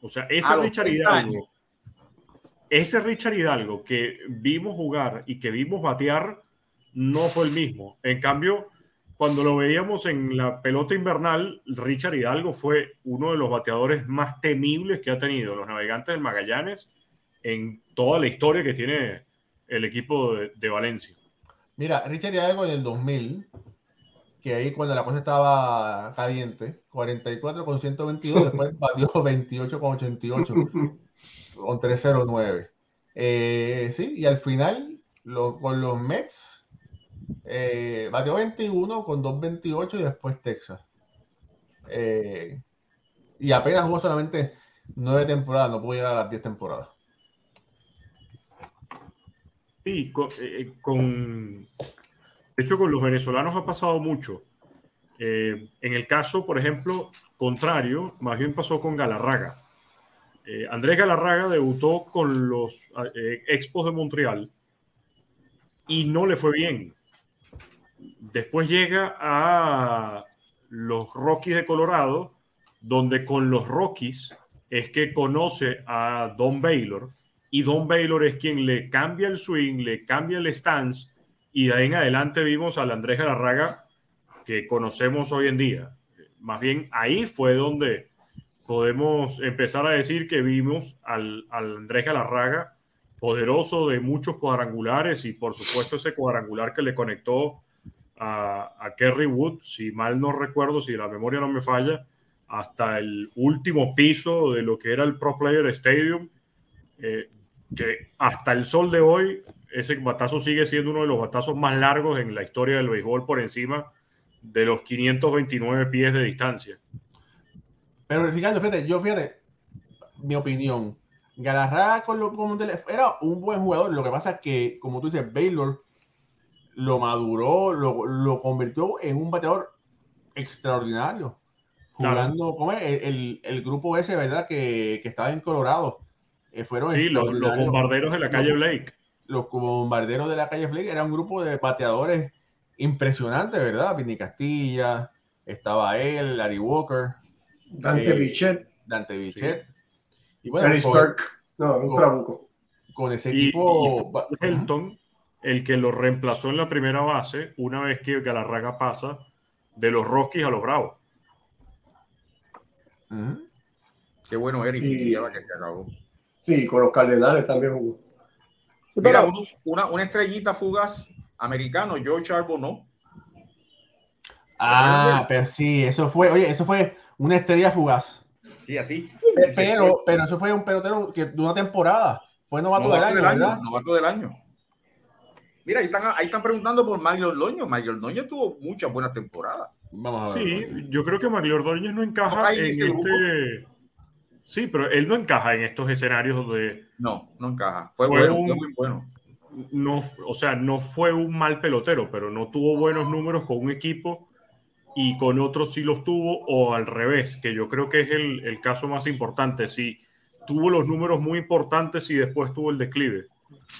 O sea, ese A 30 Hidalgo, años. Ese Richard Hidalgo que vimos jugar y que vimos batear, no fue el mismo. En cambio, cuando lo veíamos en la pelota invernal, Richard Hidalgo fue uno de los bateadores más temibles que ha tenido los navegantes del Magallanes en toda la historia que tiene el equipo de, de Valencia. Mira, Richard Hidalgo en el 2000, que ahí cuando la cosa estaba caliente, 44 con 122, [laughs] después batió 28 con 88, con 309. Eh, sí, y al final, lo- con los Mets, eh, batió 21 con 228 y después Texas. Eh, y apenas jugó solamente 9 temporadas, no pudo llegar a las 10 temporadas. Sí, con, eh, con- de hecho con los venezolanos ha pasado mucho. Eh, en el caso, por ejemplo, contrario, más bien pasó con Galarraga. Eh, Andrés Galarraga debutó con los eh, Expos de Montreal y no le fue bien. Después llega a los Rockies de Colorado, donde con los Rockies es que conoce a Don Baylor y Don Baylor es quien le cambia el swing, le cambia el stance y de ahí en adelante vimos al Andrés Galarraga que conocemos hoy en día. más bien ahí fue donde podemos empezar a decir que vimos al, al Andrés Galarraga poderoso de muchos cuadrangulares y por supuesto ese cuadrangular que le conectó a, a, Kerry Wood, si mal no recuerdo, si la memoria no me falla, hasta el último piso de lo que era el Pro Player Stadium, eh, que hasta el sol de hoy ese batazo sigue siendo uno de los batazos más largos en la historia del béisbol por encima de los 529 pies de distancia. Pero Ricardo, fíjate, yo fíjate, mi opinión, Galarraga con lo, era un buen jugador. Lo que pasa es que, como tú dices, Baylor lo maduró, lo, lo convirtió en un bateador extraordinario. Jugando, como el, el, el, grupo ese, ¿verdad? Que, que estaba en Colorado. Eh, fueron sí, los, los, bombarderos de la calle Blake. Los, bombarderos de la calle Blake era un grupo de bateadores impresionante, ¿verdad? Vinny Castilla, estaba él, Larry Walker, Dante eh, Dante Bichet. Sí. Y bueno, con, no, un trabuco. Con ese equipo. Y, y Helton, el que lo reemplazó en la primera base, una vez que Galarraga pasa de los Rockies a los Bravos. Uh -huh. Qué bueno Eric y, que se acabó. Sí, con los Cardenales también jugó. Mira, una, una estrellita fugaz americano, George Arbonneau. Ah, pero sí, eso fue, oye, eso fue una estrella fugaz. Sí, así. Pero, pero eso fue un pelotero que de una temporada. Fue novato, novato del, año, del año Novato del año. Mira, ahí están, ahí están preguntando por Mario Ordoño. Mario Ordoño tuvo muchas buenas temporadas. Vamos a ver. Sí, yo creo que Mario Ordoño no encaja en este. Sí, pero él no encaja en estos escenarios donde. No, no encaja. Fue, fue bueno, un... fue muy bueno. No, o sea, no fue un mal pelotero, pero no tuvo buenos números con un equipo y con otros sí los tuvo, o al revés, que yo creo que es el, el caso más importante. Sí, tuvo los números muy importantes y después tuvo el declive.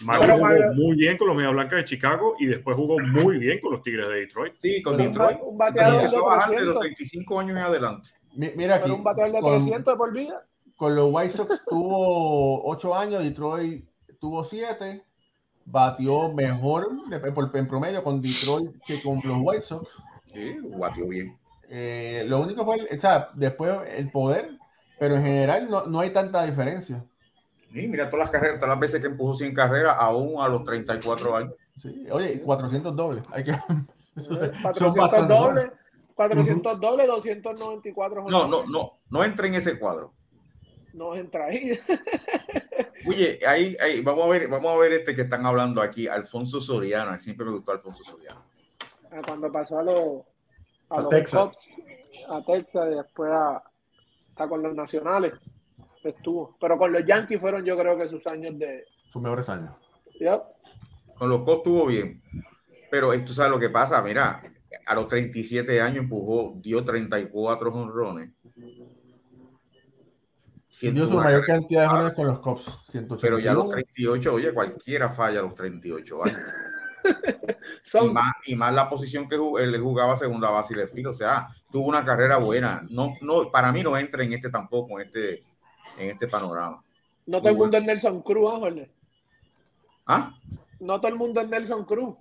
Mario jugó Mario... muy bien con los Media Blancas de Chicago y después jugó muy bien con los Tigres de Detroit. Sí, con pero Detroit. Un bateador de 300. de los 35 años en adelante. Mira aquí. Pero un bateador de 300 con, de por vida. Con los White Sox tuvo 8 años, Detroit tuvo 7. Batió mejor por, en promedio con Detroit que con los White Sox. Sí, batió bien. Eh, lo único fue, o sea, después el poder, pero en general no, no hay tanta diferencia. Sí, mira todas las carreras, todas las veces que empujó sin carrera, aún a los 34 años. Sí, oye, 400 dobles. Hay que... [laughs] 400 dobles, 400 uh -huh. dobles, 294. No, no, no, no entra en ese cuadro. No entra ahí. [laughs] Oye, ahí, ahí, vamos a ver, vamos a ver este que están hablando aquí, Alfonso Soriano. Siempre me gustó Alfonso Soriano. Cuando pasó a los a, a los Texas. Cops, a Texas y después a, está con los nacionales estuvo. Pero con los Yankees fueron yo creo que sus años de... Sus mejores años. Yep. Con los Cops estuvo bien. Pero tú sabes lo que pasa, mira, a los 37 años empujó, dio 34 honrones. Dio su mayor cantidad de honrones con los Cops. Pero ya a los 38, oye, cualquiera falla a los 38 años. [laughs] Son... y, más, y más la posición que él jugaba segunda base y le filo, o sea, tuvo una carrera buena. No, no, para mí no entra en este tampoco, en este, en este panorama. No todo el mundo es Nelson Cruz, ¿ah, Jorge? ¿Ah? No todo el mundo es Nelson Cruz.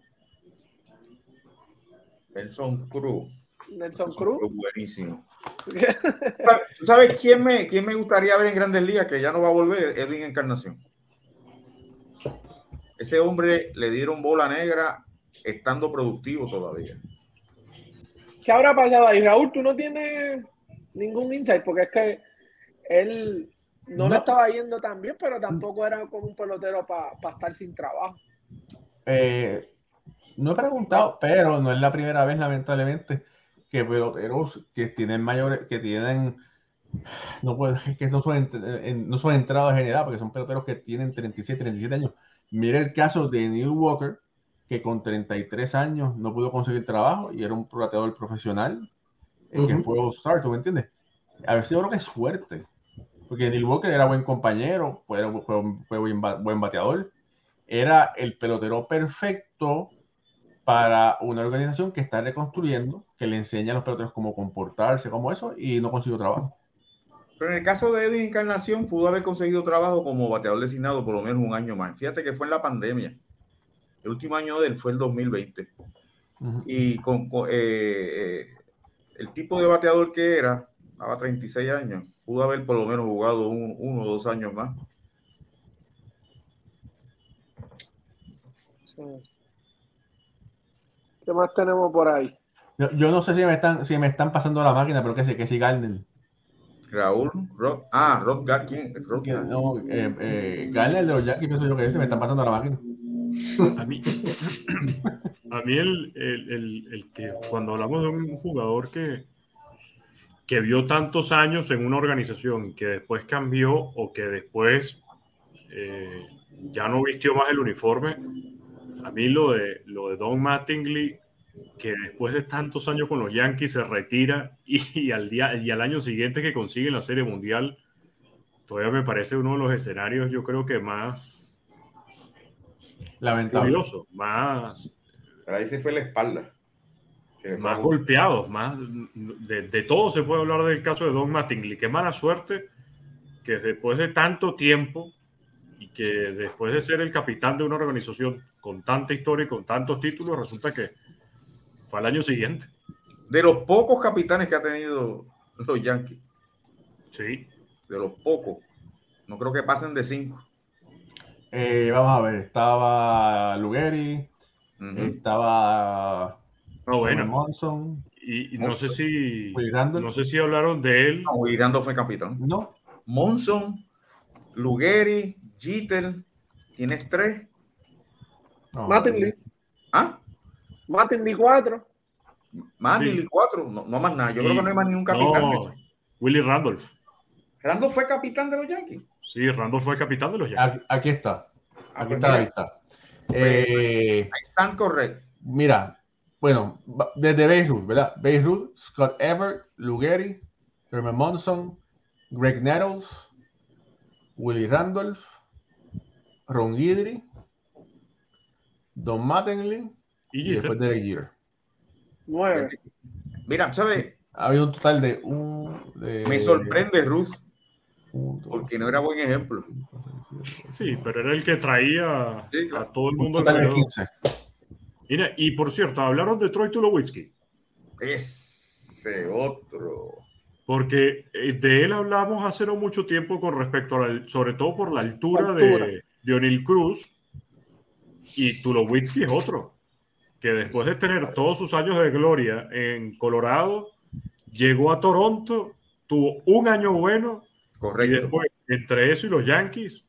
Nelson Cruz. Nelson Cruz. Buenísimo. ¿Tú [laughs] sabes quién me, quién me gustaría ver en Grandes Ligas que ya no va a volver? Edwin Encarnación. Ese hombre le dieron bola negra estando productivo todavía. ¿Qué habrá pasado ahí? Raúl, tú no tienes ningún insight porque es que él no, no. le estaba yendo tan bien, pero tampoco era como un pelotero para pa estar sin trabajo. Eh, no he preguntado, pero no es la primera vez, lamentablemente, que peloteros que tienen mayores, que tienen, no puede, que no son, no son entradas general, porque son peloteros que tienen 37, 37 años. Mira el caso de Neil Walker, que con 33 años no pudo conseguir trabajo y era un bateador profesional, el uh -huh. que fue All-Star, ¿tú me entiendes? A veces yo creo que es fuerte, porque Neil Walker era buen compañero, fue, fue, fue buen, buen bateador, era el pelotero perfecto para una organización que está reconstruyendo, que le enseña a los peloteros cómo comportarse, como eso, y no consiguió trabajo. Pero en el caso de Edwin Encarnación, pudo haber conseguido trabajo como bateador designado por lo menos un año más. Fíjate que fue en la pandemia. El último año de él fue el 2020. Uh -huh. Y con, con eh, eh, el tipo de bateador que era, daba 36 años, pudo haber por lo menos jugado un, uno o dos años más. ¿Qué más tenemos por ahí? Yo, yo no sé si me están, si me están pasando la máquina, pero que sí, que sí, Garner. Raúl, Rod, ah, Rod Gar, ¿quién? Gar. No, eh, eh, Garner de los Yankees, pienso yo que se me están pasando la máquina. A mí, [coughs] a mí el, el- el- el que cuando hablamos de un jugador que, que vio tantos años en una organización y que después cambió o que después eh, ya no vistió más el uniforme, a mí lo de, lo de Don Mattingly, que después de tantos años con los Yankees se retira y, y al, día, y al año siguiente que consigue la Serie Mundial, todavía me parece uno de los escenarios yo creo que más Lamentable. curioso, más Pero ahí se fue la espalda. Fue más golpeados, más de, de todo se puede hablar del caso de Don Mattingly. Qué mala suerte que después de tanto tiempo y que después de ser el capitán de una organización con tanta historia y con tantos títulos, resulta que fue al año siguiente. De los pocos capitanes que ha tenido los Yankees, Sí, de los pocos, no creo que pasen de cinco. Eh, vamos a ver, estaba Lugeri, estaba no, bueno. Monson, Y, y no sé si no sé si hablaron de él. No, Irando fue capitán. No, Monson, Lugeri, Jeter, tienes tres. no, Mattingly. ¿Ah? Mattingly 4. Manny Sí. cuatro, no, no más nada. Yo creo que no hay más ni un capitán. No, Willie Randolph. Randall fue capitán de los Yankees. Sí, Randolph fue capitán de los Yankees. Aquí, aquí está, Ah, aquí pues está la lista. Eh, ahí están correctos. mira, bueno, desde Beirut, ¿verdad? Beirut, Scott Everett, Lugeri, Herman Monson, Greg Nettles, Willie Randolph, Ron Guidry, Don Mattingly Y y después Derek Jeter. 9. Mira, ¿sabes? Ha habido un total de un. de- Me sorprende Ruth, porque no era buen ejemplo. Sí, pero era el que traía Sí, claro. a todo el un mundo total de alrededor. 15. Mira, y por cierto, hablaron de Troy Tulowitzki, Ese otro. porque eh, de él hablamos hace no mucho tiempo con respecto a la, sobre todo por la altura, Altura. de, de O'Neill Cruz, y Tulowitzki es otro, que después de tener todos sus años de gloria en Colorado, llegó a Toronto, tuvo un año bueno, y Correcto. después, entre eso y los Yankees,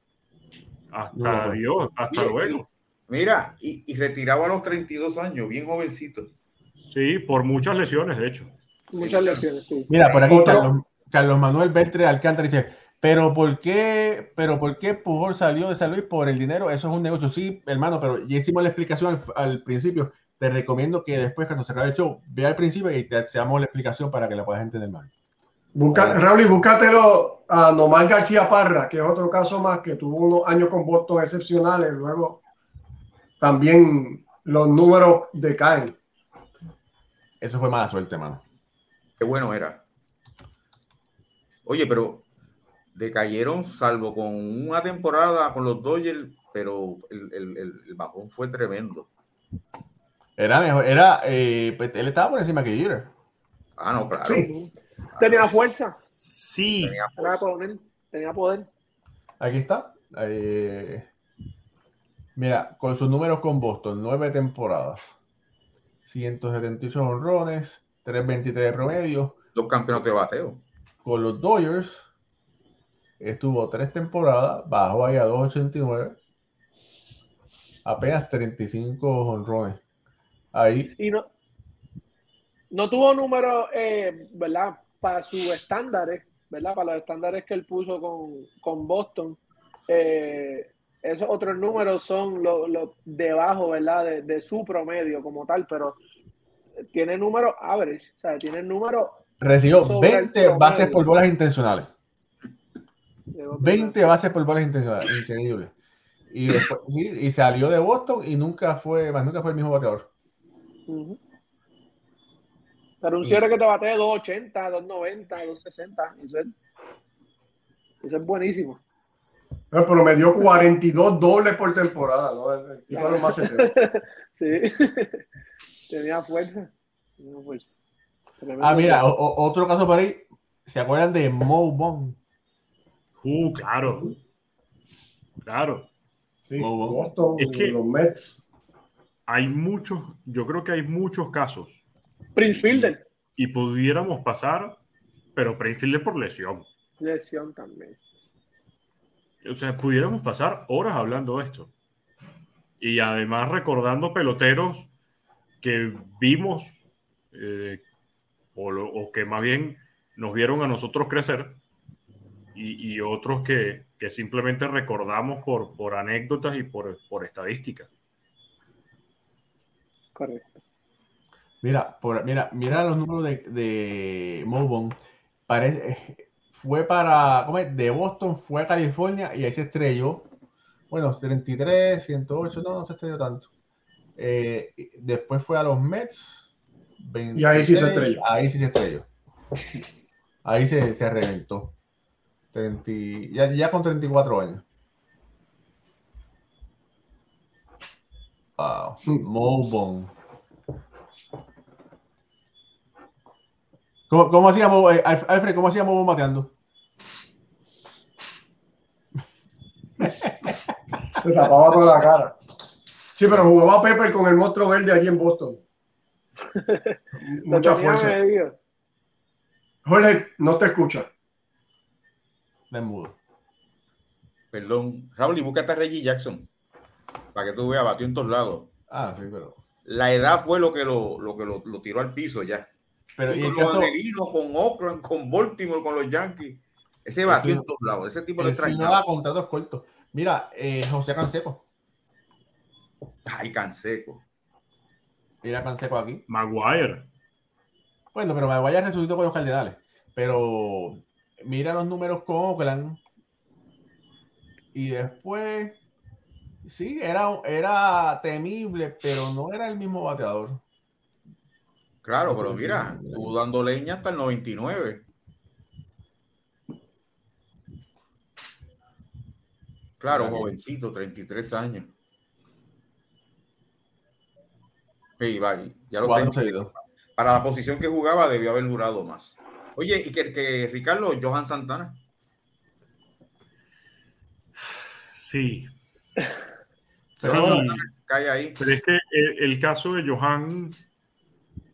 hasta No, Dios, hasta luego. Mira, y, y retiraba a los 32 años, bien jovencito. Sí, por muchas lesiones, de hecho. Muchas lesiones, sí. Mira, por aquí Carlos Manuel Beltre Alcántara dice, pero ¿por qué, pero por qué Pujol salió de San Luis por el dinero? Eso es un negocio, sí, hermano, pero ya hicimos la explicación al, al principio. Te recomiendo que después, cuando se acabe el show, vea al principio y te hacemos la explicación para que la puedas entender más. Busca, Raúl, y búscatelo a Nomar García Parra, que es otro caso más que tuvo unos años con Boston excepcionales. Luego también los números decaen. Eso fue mala suerte, hermano. Qué bueno era. Oye, pero decayeron, salvo con una temporada con los Dodgers, pero el, el- el- el bajón fue tremendo. Era mejor, era, eh, pues, él estaba por encima que Jeter. Ah, no, claro. Sí. Tenía fuerza, Sí, Tenía fuerza. poder. Tenía poder. Aquí está. Eh, mira, con sus números con Boston, nueve temporadas, 178 honrones, 323 de promedio. Dos campeonatos de bateo. Con los Dodgers, estuvo tres temporadas, bajó ahí a 289, apenas 35 honrones. Ahí, Y no, no tuvo números, eh, ¿verdad? Para sus estándares, ¿verdad? Para los estándares que él puso con, con Boston. Eh, esos otros números son los los debajo, ¿verdad? De, de su promedio como tal, pero tiene números average, o sea, tiene números recibió Sobre el 20 promedio. bases por bolas intencionales. De Boston. 20 bases por bolas intencionales, increíble. Y después, sí, y salió de Boston y nunca fue, más nunca fue el mismo bateador. Ujú. Pero un cierre que te bate 280, 290, 260, eso es, eso es buenísimo. Pero promedió 42 dobles por temporada. ¿no? El tipo los más. [laughs] Sí. Tenía fuerza. Tenía fuerza. Ah, mira, otro caso por ahí. ¿Se acuerdan de Mo Bond? Uh, claro. Claro. Sí, Boston, es que los Mets. Hay muchos, yo creo que hay muchos casos. Prince Fielder. Y pudiéramos pasar, pero Prince Fielder por lesión. Lesión también. O sea, pudiéramos pasar horas hablando de esto. Y además recordando peloteros que vimos eh, o, que más bien nos vieron a nosotros crecer y, otros que, simplemente recordamos por, por anécdotas y por, por estadísticas. Correcto. Mira, por, mira, mira los números de, de Mobon. Parece, fue para, ¿cómo es? De Boston fue a California y ahí se estrelló. Bueno, 33, 108, no, no se estrelló tanto. Eh, después fue a los Mets. y ahí sí se estrelló. Ahí sí se estrelló. Ahí se, se reventó. Ya, ya con 34 años. Wow. Mobon. ¿Cómo, cómo hacíamos, eh, Alfred, cómo hacíamos mateando? [laughs] Se tapaba toda la cara. Sí, pero jugaba Pepper con el monstruo verde allí en Boston. [laughs] Mucha fuerza. Jorge, no te escucha. Me mudo. Perdón. Raúl, y búscate a Reggie Jackson. Para que tú veas, batió en todos lados. Ah, sí, pero. La edad fue lo que lo, lo que lo, lo tiró al piso ya. Pero y, con los con Oakland, con Baltimore, con los Yankees. Ese batió en todos lados. Ese tipo de extrañaba. contratos cortos. Mira, eh, José Canseco. Ay, Canseco. Mira Canseco aquí. Maguire. Bueno, pero Maguire resucitó con los Cardenales. Pero mira los números con Oakland. Y después, sí, era, era temible, pero no era el mismo bateador. Claro, pero mira, tú dando leña hasta el 99. Claro, jovencito, 33 años. Sí, vaya, ya lo tengo. Para la posición que jugaba debió haber durado más. Oye, y que, que Ricardo, Johan Santana. Sí. Pero, sí. Cae ahí. Pero es que el caso de Johan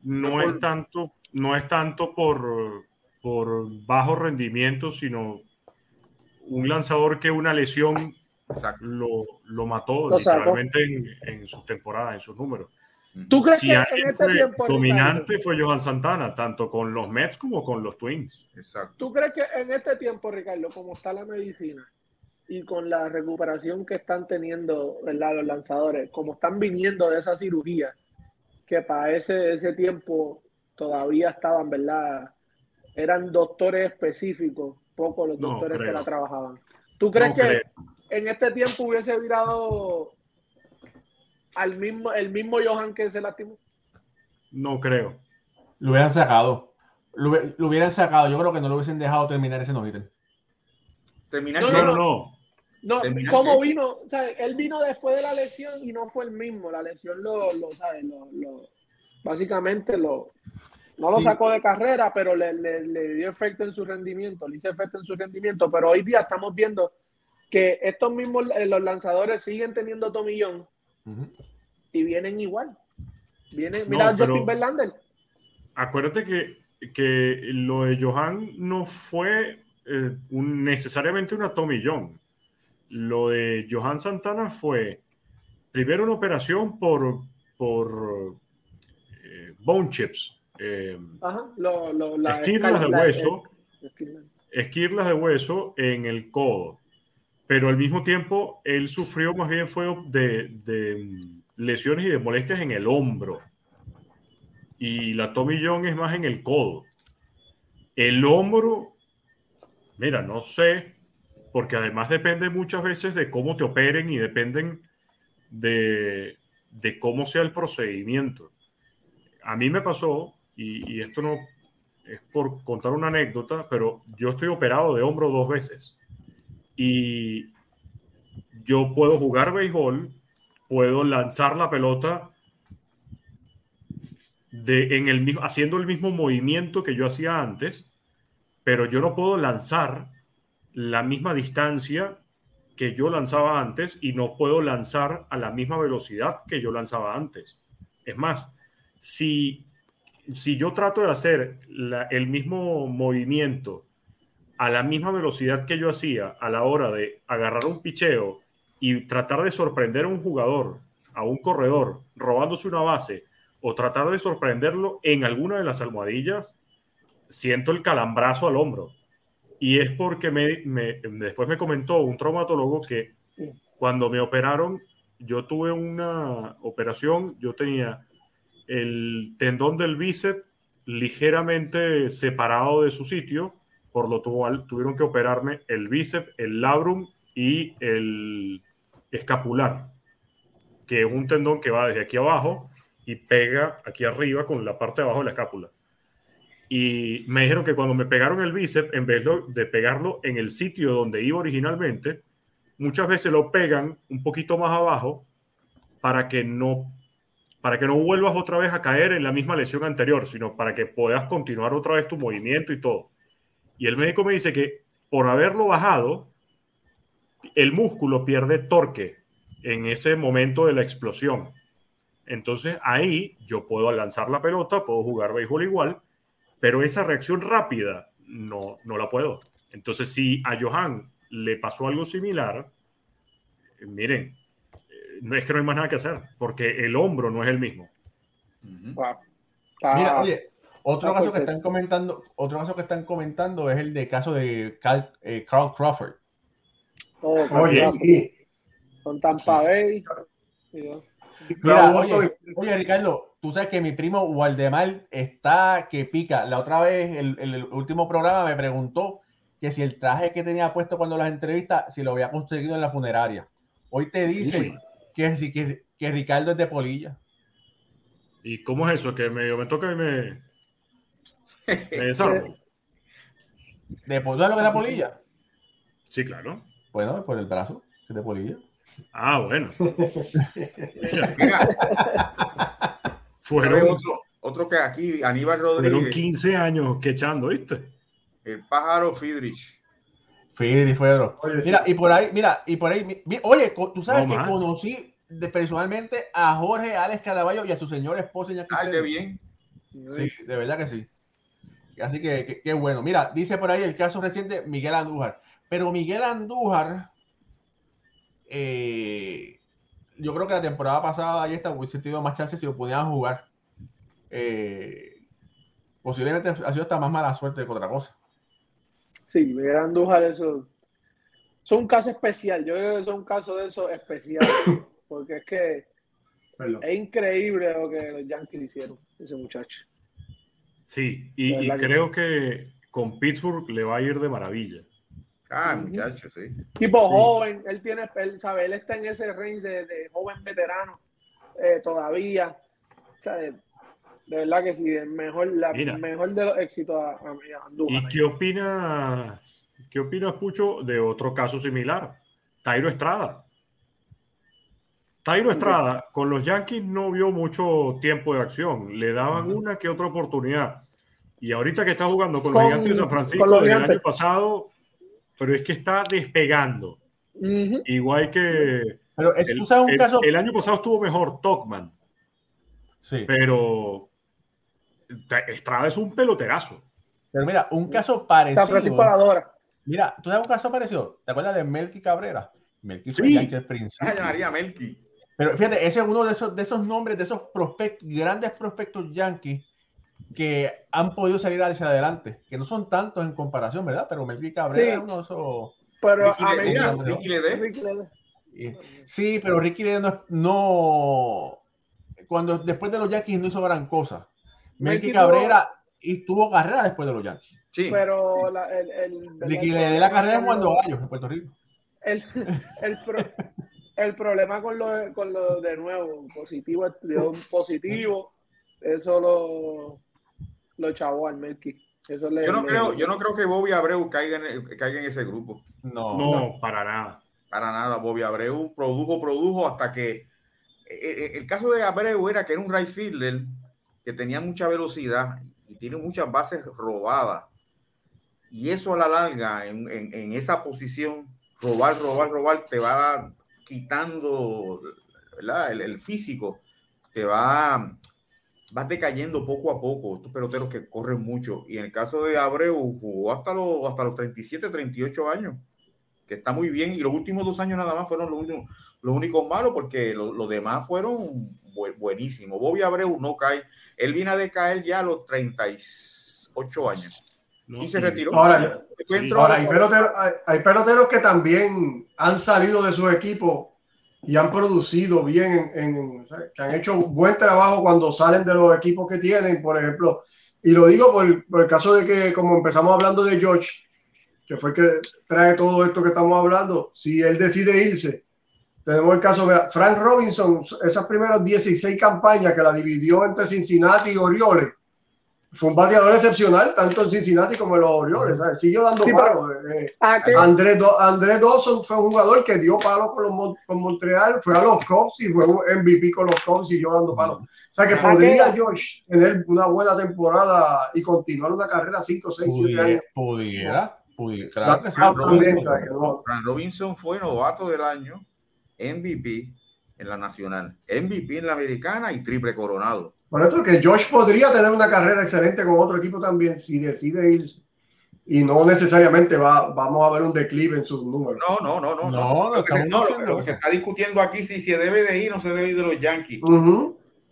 no es tanto, no es tanto por, por bajo rendimiento, sino un lanzador que una lesión lo, lo, mató literalmente en, sus temporadas, en sus números. ¿Tú crees que en este tiempo dominante fue Johan Santana, tanto con los Mets como con los Twins. Exacto. ¿Tú crees que en este tiempo, Ricardo, como está la medicina y con la recuperación que están teniendo los lanzadores, como están viniendo de esa cirugía, que para ese, ese tiempo todavía estaban, ¿verdad? Eran doctores específicos, pocos los doctores que la trabajaban. ¿Tú crees que en este tiempo hubiese virado al mismo, el mismo Johan que se lastimó? No creo. Lo hubieran sacado. Lo, hubieran sacado. Yo creo que no lo hubiesen dejado terminar ese no Terminar no, no, no. No, ¿cómo vino? O sea, él vino después de la lesión y no fue el mismo. La lesión lo, lo ¿sabes? Lo, lo, básicamente lo, no lo sacó de carrera, pero le, le, dio efecto en su rendimiento, le hizo efecto en su rendimiento. Pero hoy día estamos viendo que estos mismos, eh, los lanzadores siguen teniendo tomillón y vienen igual. Vienen, mira Justin Verlander. Acuérdate que, que lo de Johan no fue eh, un, necesariamente una tomillón lo de Johan Santana fue primero una operación por, por eh, bone chips. Eh, esquirlas de hueso. esquirlas de hueso en el codo. Pero al mismo tiempo, él sufrió más bien fue de, de lesiones y de molestias en el hombro. Y la Tommy John es más en el codo. El hombro, mira, no sé, porque además depende muchas veces de cómo te operen y dependen de, cómo sea el procedimiento. A mí me pasó, y, esto no es por contar una anécdota, pero yo estoy operado de hombro dos veces. Y yo puedo jugar béisbol, puedo lanzar la pelota de, en el, haciendo el mismo movimiento que yo hacía antes, pero yo no puedo lanzar la misma distancia que yo lanzaba antes y no puedo lanzar a la misma velocidad que yo lanzaba antes. Es más, si, si yo trato de hacer el mismo movimiento a la misma velocidad que yo hacía a la hora de agarrar un picheo y tratar de sorprender a un jugador, a un corredor, robándose una base, o tratar de sorprenderlo en alguna de las almohadillas, siento el calambrazo al hombro. Y es porque me, me- después me comentó un traumatólogo que cuando me operaron, yo tuve una operación, yo tenía el tendón del bíceps ligeramente separado de su sitio, por lo cual tuvieron que operarme el bíceps, el labrum y el escapular, que es un tendón que va desde aquí abajo y pega aquí arriba con la parte de abajo de la escápula. Y me dijeron que cuando me pegaron el bíceps, en vez de pegarlo en el sitio donde iba originalmente, muchas veces lo pegan un poquito más abajo para que no para que no vuelvas otra vez a caer en la misma lesión anterior, sino para que puedas continuar otra vez tu movimiento y todo. Y el médico me dice que por haberlo bajado, el músculo pierde torque en ese momento de la explosión. Entonces ahí yo puedo lanzar la pelota, puedo jugar béisbol igual, pero esa reacción rápida no, no la puedo. Entonces si a Johan le pasó algo similar, miren, eh, no es que no hay más nada que hacer, porque el hombro no es el mismo. Wow. Mira, oye, otro Ah, caso que están es- comentando, otro caso que están comentando es el de caso de eh, Carl Crawford. oh, Oye, sí. Con Tampa Bay. Mira, oye, oye. Ricardo, tú sabes que mi primo Waldemar está que pica. La otra vez, el, el- el último programa me preguntó que si el traje que tenía puesto cuando las entrevistas, si lo había conseguido en la funeraria. Hoy te dice Sí. que, si- que, que Ricardo es de polilla. ¿Y cómo es eso? Que me, me toca y me, [laughs] desarmo. ¿De po- ¿Sabes lo que es la polilla? Sí, claro. Bueno, por el brazo, que es de polilla. Ah, bueno. [laughs] Fueron, ¿sabes otro, otro que aquí, Aníbal fueron Rodríguez, 15 años que echando, ¿viste? el pájaro Friedrich. Fidri, Fedro. Oye, sí. Mira, y por ahí, mira, y por ahí, mi- oye, tú sabes No, que man. conocí de- personalmente a Jorge Alex Caraballo y a su señora esposa. Ay, qué bien. Sí, de verdad que sí. Así que, qué bueno. Mira, dice por ahí el caso reciente Miguel Andújar. Pero Miguel Andújar, eh, yo creo que la temporada pasada ahí está, hubiese tenido más chances si lo pudieran jugar. Eh, posiblemente ha sido hasta más mala suerte que otra cosa. Sí, Miguel Andújar, eso. Son un caso especial. Yo creo que son un caso de eso especial. porque es que Perdón. es increíble lo que los Yankees hicieron, ese muchacho. Sí, y, que creo que con Pittsburgh le va a ir de maravilla. Ah, muchacho, sí. Tipo Sí. joven, él tiene, él sabe, él está en ese range de, de joven veterano eh, todavía. O sea, de, de verdad que sí, el mejor, la Mira. mejor de los éxitos a, a- a Andújar. ¿Y qué opinas, qué opinas, Pucho, de otro caso similar? Tairo Estrada. Tairo Estrada con los Yankees no vio mucho tiempo de acción. Le daban una que otra oportunidad. Y ahorita que está jugando con, los Gigantes de San Francisco el Gigantes. año pasado, pero es que está despegando. Igual que Pero es, el, tú sabes un el- caso. el año pasado estuvo mejor Tokman, sí. pero Estrada es un peloterazo. Pero mira, un caso San parecido. Francisco la adora. Mira, ¿tú sabes un caso parecido? ¿Te acuerdas de Melky Cabrera? Melky fue Sí. Yankee al principio. Ay, María Melqui. Pero fíjate, ese es uno de esos, de esos nombres, de esos prospectos, grandes prospectos yankees que han podido salir hacia adelante, que no son tantos en comparación, ¿verdad? Pero Melky Cabrera Sí. es uno de esos. Pero Ricky a Le- medida- mira, Ricky Ledé. Ricky Ledé. y- Sí, pero Ricky Ledee no, es- no- Cuando después de los Yankees no hizo gran cosa. Melky Cabrera y tuvo carrera después de los Yankees. Sí. Pero la, el, el, Ricky el le dé la carrera jugando lo- gallos en Puerto Rico. el, el, pro- [laughs] el problema con lo, con lo de nuevo, positivo, dio un positivo, eso lo, lo chavó al Melky. Eso le, Yo no le- creo, yo no creo que Bobby Abreu caiga en, el- caiga en ese grupo. No, No, para nada. Para nada. Bobby Abreu produjo, produjo hasta que. eh, eh, El caso de Abreu era que era un right fielder que tenía mucha velocidad y tiene muchas bases robadas. Y eso a la larga, en, en, esa posición, robar, robar, robar, te va quitando el, físico, te va, va decayendo poco a poco. Estos peloteros que corren mucho. Y en el caso de Abreu, jugó hasta los, hasta los 37, 38 años, que está muy bien. Y los últimos dos años nada más fueron los, últimos, los únicos malos, porque los demás fueron buenísimos. Bobby Abreu no cae él viene a decaer ya a los 38 años. Y se retiró. Ahora, hay, peloteros, que también han salido de sus equipos y han producido bien, en, que han hecho buen trabajo cuando salen de los equipos que tienen, por ejemplo. Y lo digo por, por el caso de que, como empezamos hablando de George, que fue el que trae todo esto que estamos hablando, si él decide irse, tenemos el caso de Frank Robinson, esas primeras 16 campañas que la dividió entre Cincinnati y Orioles. Fue un bateador excepcional, tanto en Cincinnati como en los Orioles. Siguió dando palos. Eh, Andrés, Dawson fue un jugador que dio palos con, los, con Montreal, fue a los Cubs y fue MVP con los Cubs y siguió dando palos. O sea que podría George tener una buena temporada y continuar una carrera 5, 6, 7 años. Pudiera, pudiera. Claro que Frank Robinson fue novato del año MVP en la nacional, MVP en la americana y triple coronado. Por eso que Josh podría tener una carrera excelente con otro equipo también si decide ir y no necesariamente va, vamos a ver un declive en sus números. No, no, no, no. no, lo, que se, está discutiendo aquí si se debe de ir o no se debe ir de los Yankees.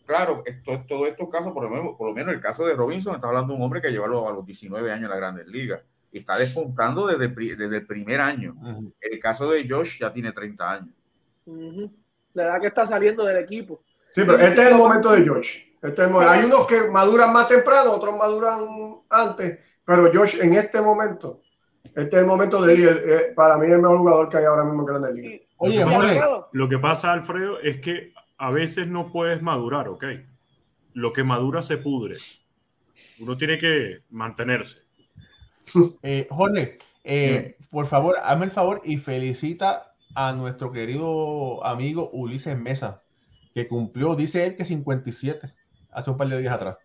Claro, esto, todo estos casos, por lo, menos, por lo menos el caso de Robinson, está hablando de un hombre que lleva a los 19 años en la Grandes Ligas y está despuntando desde, desde el primer año. El caso de Josh ya tiene 30 años. La edad que está saliendo del equipo. Sí, pero este es el momento de George. Este hay unos que maduran más temprano, otros maduran antes, pero George en este momento, este es el momento de él. Eh, para mí es el mejor jugador que hay ahora mismo en Grandes Ligas. Oye, lo que pasa, Alfredo, es que a veces no puedes madurar, ¿ok? Lo que madura se pudre. Uno tiene que mantenerse. [laughs] Eh, Jorge, eh, por favor, hazme el favor y felicita a nuestro querido amigo Ulises Mesa, que cumplió, dice él que 57, hace un par de días atrás.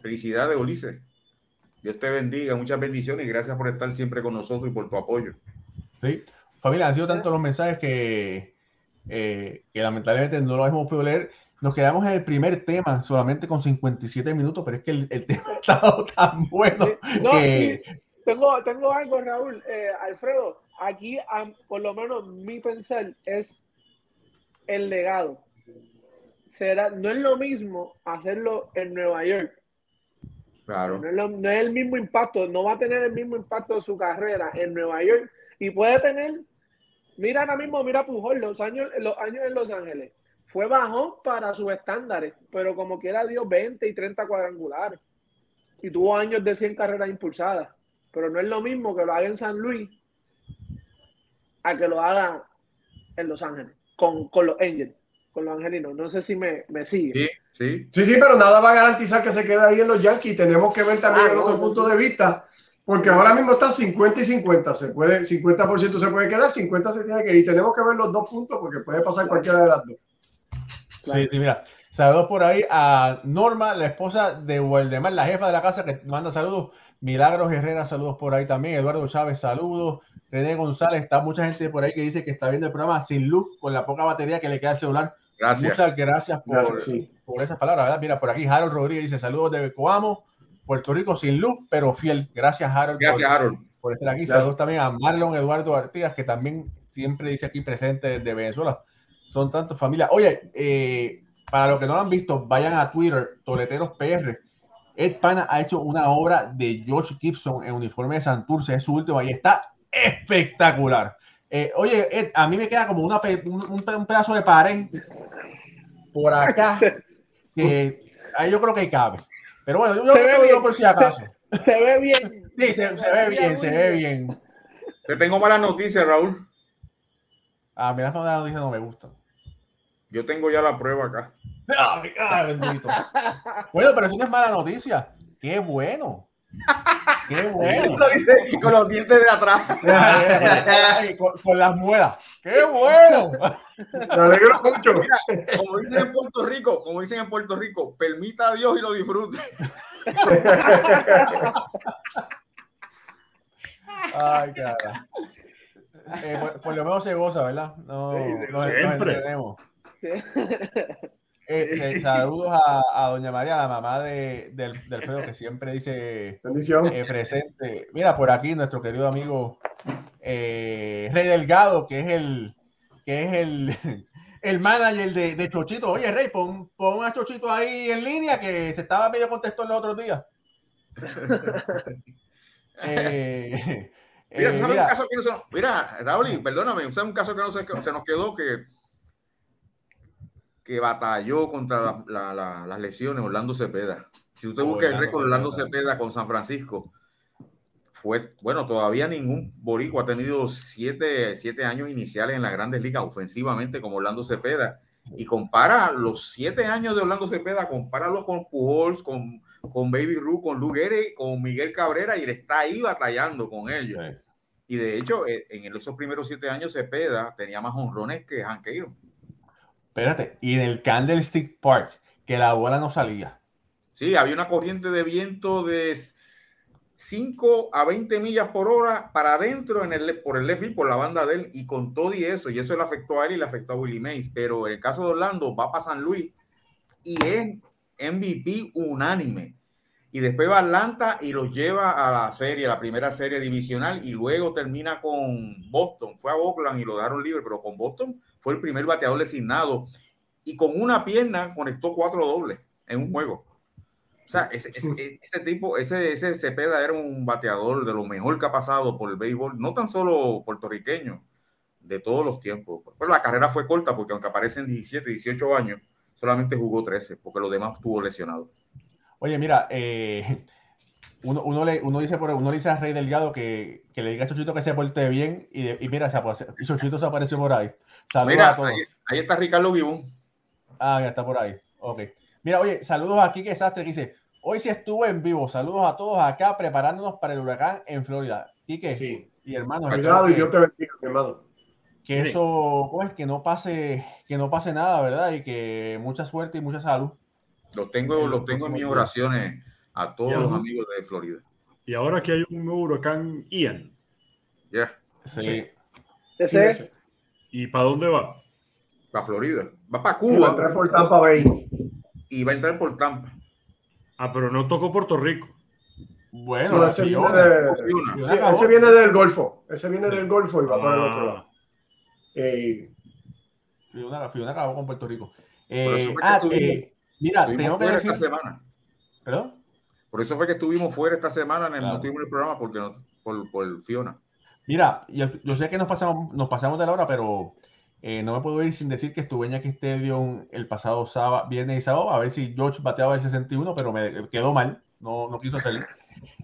Felicidades, Ulises. Dios te bendiga, muchas bendiciones y gracias por estar siempre con nosotros y por tu apoyo. Sí, familia, han sido tantos los mensajes que, eh, que lamentablemente no los hemos podido leer. Nos quedamos en el primer tema solamente con 57 minutos, pero es que el, [laughs] tema ha estado tan bueno. tengo, tengo algo, Raúl. Eh, Alfredo, aquí, por lo menos mi pensar es el legado. Será, no es lo mismo hacerlo en Nueva York. Claro. No es, el mismo impacto, no va a tener el mismo impacto de su carrera en Nueva York y puede tener, mira ahora mismo, mira Pujol, los años, los años en Los Ángeles. Fue bajón para sus estándares, pero como quiera dio 20 y 30 cuadrangulares. Y tuvo años de 100 carreras impulsadas. Pero no es lo mismo que lo haga en San Luis a que lo haga en Los Ángeles, con, con los Angels, con los angelinos. No sé si me, me sigue. Sí, sí. Sí, sí, pero nada va a garantizar que se quede ahí en los Yankees. Tenemos que ver también ah, el otro punto de vista, porque ahora mismo está 50 y 50. Se puede, 50% se puede quedar, 50 se tiene que ir. Tenemos que ver los dos puntos porque puede pasar cualquiera de las dos. Sí, sí, mira. Saludos por ahí a Norma, la esposa de Waldemar, la jefa de la casa, que manda saludos. Milagros Herrera, saludos por ahí también. Eduardo Chávez, saludos. René González, está mucha gente por ahí que dice que está viendo el programa sin luz, con la poca batería que le queda al celular. Gracias. Muchas gracias por, esas palabras, ¿verdad? Mira, por aquí Harold Rodríguez dice saludos de Coamo, Puerto Rico sin luz, pero fiel. Gracias, Harold. Gracias, por, Harold. Por estar aquí. Saludos también a Marlon Eduardo Artigas, que también siempre dice aquí presente desde Venezuela. Son tantos familias. Oye, eh, para los que no lo han visto, vayan a Twitter, Toleteros PR Ed Pana ha hecho una obra de George Gibson en uniforme de Santurce, es su último y está espectacular. Eh, oye, Ed, a mí me queda como una, un, pedazo de pared por acá que ahí yo creo que cabe. Pero bueno, yo, se ve bien, por si acaso. Se, ve bien. Sí, se, ve bien, se ve bien. Te tengo malas noticias, Raúl. A mí las malas noticias no me gustan. Yo tengo ya la prueba acá. Ay, bendito. bueno, pero eso no es mala noticia. Qué bueno. ¡Qué [laughs] bueno! y con los dientes de atrás. [laughs] Con, con las muelas. ¡Qué bueno! Me alegro mucho. Mira, como dicen en Puerto Rico, como dicen en Puerto Rico, permita a Dios y lo disfrute. Ay, cara. Eh, por, por lo menos se goza, ¿verdad? No, Sí, nos- nos siempre. [laughs] eh, [laughs] saludos a, a doña María, la mamá de, del, del Alfredo, que siempre dice Bendición. eh, presente. Mira, por aquí nuestro querido amigo eh, Rey Delgado, que es el que es el, [laughs] el manager de, de Chochito. Oye, Rey, pon, pon a Chochito ahí en línea, que se estaba medio contestó los otros días. [laughs] Eh, Mira, eh, ¿tú sabes mira, un caso que no se mira, Raúl, perdóname, ¿sabes un caso que no se, se nos quedó que, que batalló contra la- la- la- las lesiones Orlando Cepeda? Si usted busca el Orlando récord de Orlando Cepeda. Con San Francisco, fue, bueno, todavía ningún boricua ha tenido siete, siete años iniciales en las grandes ligas ofensivamente como Orlando Cepeda. Y compara los siete años de Orlando Cepeda, compáralo con Pujols, con, con Baby Ruth, con Luguere, con Miguel Cabrera, y le está ahí batallando con ellos. sí. Y de hecho, eh, en esos primeros siete años, Cepeda tenía más honrones que Hank Aaron. Espérate, y en el Candlestick Park, que la bola no salía. Sí, había una corriente de viento de 5 a 20 millas por hora para adentro en el, por el left field, por la banda de él, y con todo y eso, y eso le afectó a él y le afectó a Willie Mays. Pero en el caso de Orlando, va para San Luis y es MVP unánime. Y después va a Atlanta y los lleva a la serie, la primera serie divisional, y luego termina con Boston. Fue a Oakland y lo dejaron libre, pero con Boston fue el primer bateador designado. Y con una pierna conectó cuatro dobles en un juego. O sea, ese, ese- ese tipo, ese, ese Cepeda era un bateador de lo mejor que ha pasado por el béisbol, no tan solo puertorriqueño, de todos los tiempos. Pero la carrera fue corta porque aunque aparece en 17, 18 años, solamente jugó 13, porque los demás estuvo lesionado. Oye, mira, eh, uno, uno, le, uno dice por uno le dice a Rey Delgado que, que le diga a Chochito que se porte bien y, y mira, se Chochito se apareció por ahí. Saludos Mira, a todos. ahí, ahí está Ricardo Gibón. Ah, ya está por ahí. Ok. Mira, oye, saludos a Kike Sastre que dice, hoy sí estuvo en vivo. Saludos a todos acá preparándonos para el huracán en Florida. Kike Sí. y hermanos, Cuidado y Dios te bendiga, mi hermano. que, que Sí. eso, pues, que no pase, que no pase nada, ¿verdad? Y que mucha suerte y mucha salud. Los tengo, En los los tengo en mis oraciones a todos los amigos de Florida. Y ahora que hay un nuevo huracán Ian. Ya, Sí. Sí. Ese Ese. ¿Y para dónde va? para Florida. Va para Sí, va a Cuba entrar por Tampa Bay. y va a entrar por Tampa. Ah, pero no tocó Puerto Rico. Bueno, No, ese viene, Fiona. de- Fiona. sí, ese viene del Golfo. Ese viene del Golfo y va para el otro Ah, lado. Eh, Fiona, Fiona acabó con Puerto Rico. Eh, ah, eh, mira, tengo que fuera decir. esta semana. ¿Perdón? Por eso fue que estuvimos fuera esta semana, en el, Claro. no tuvimos el programa porque no, por, por Fiona. Mira, yo, yo sé que nos pasamos, nos pasamos de la hora, pero eh, no me puedo ir sin decir que estuve en Yankee Stadium el pasado sábado, viernes y sábado, a ver si George bateaba el 61, pero me quedó mal, no, no quiso salir.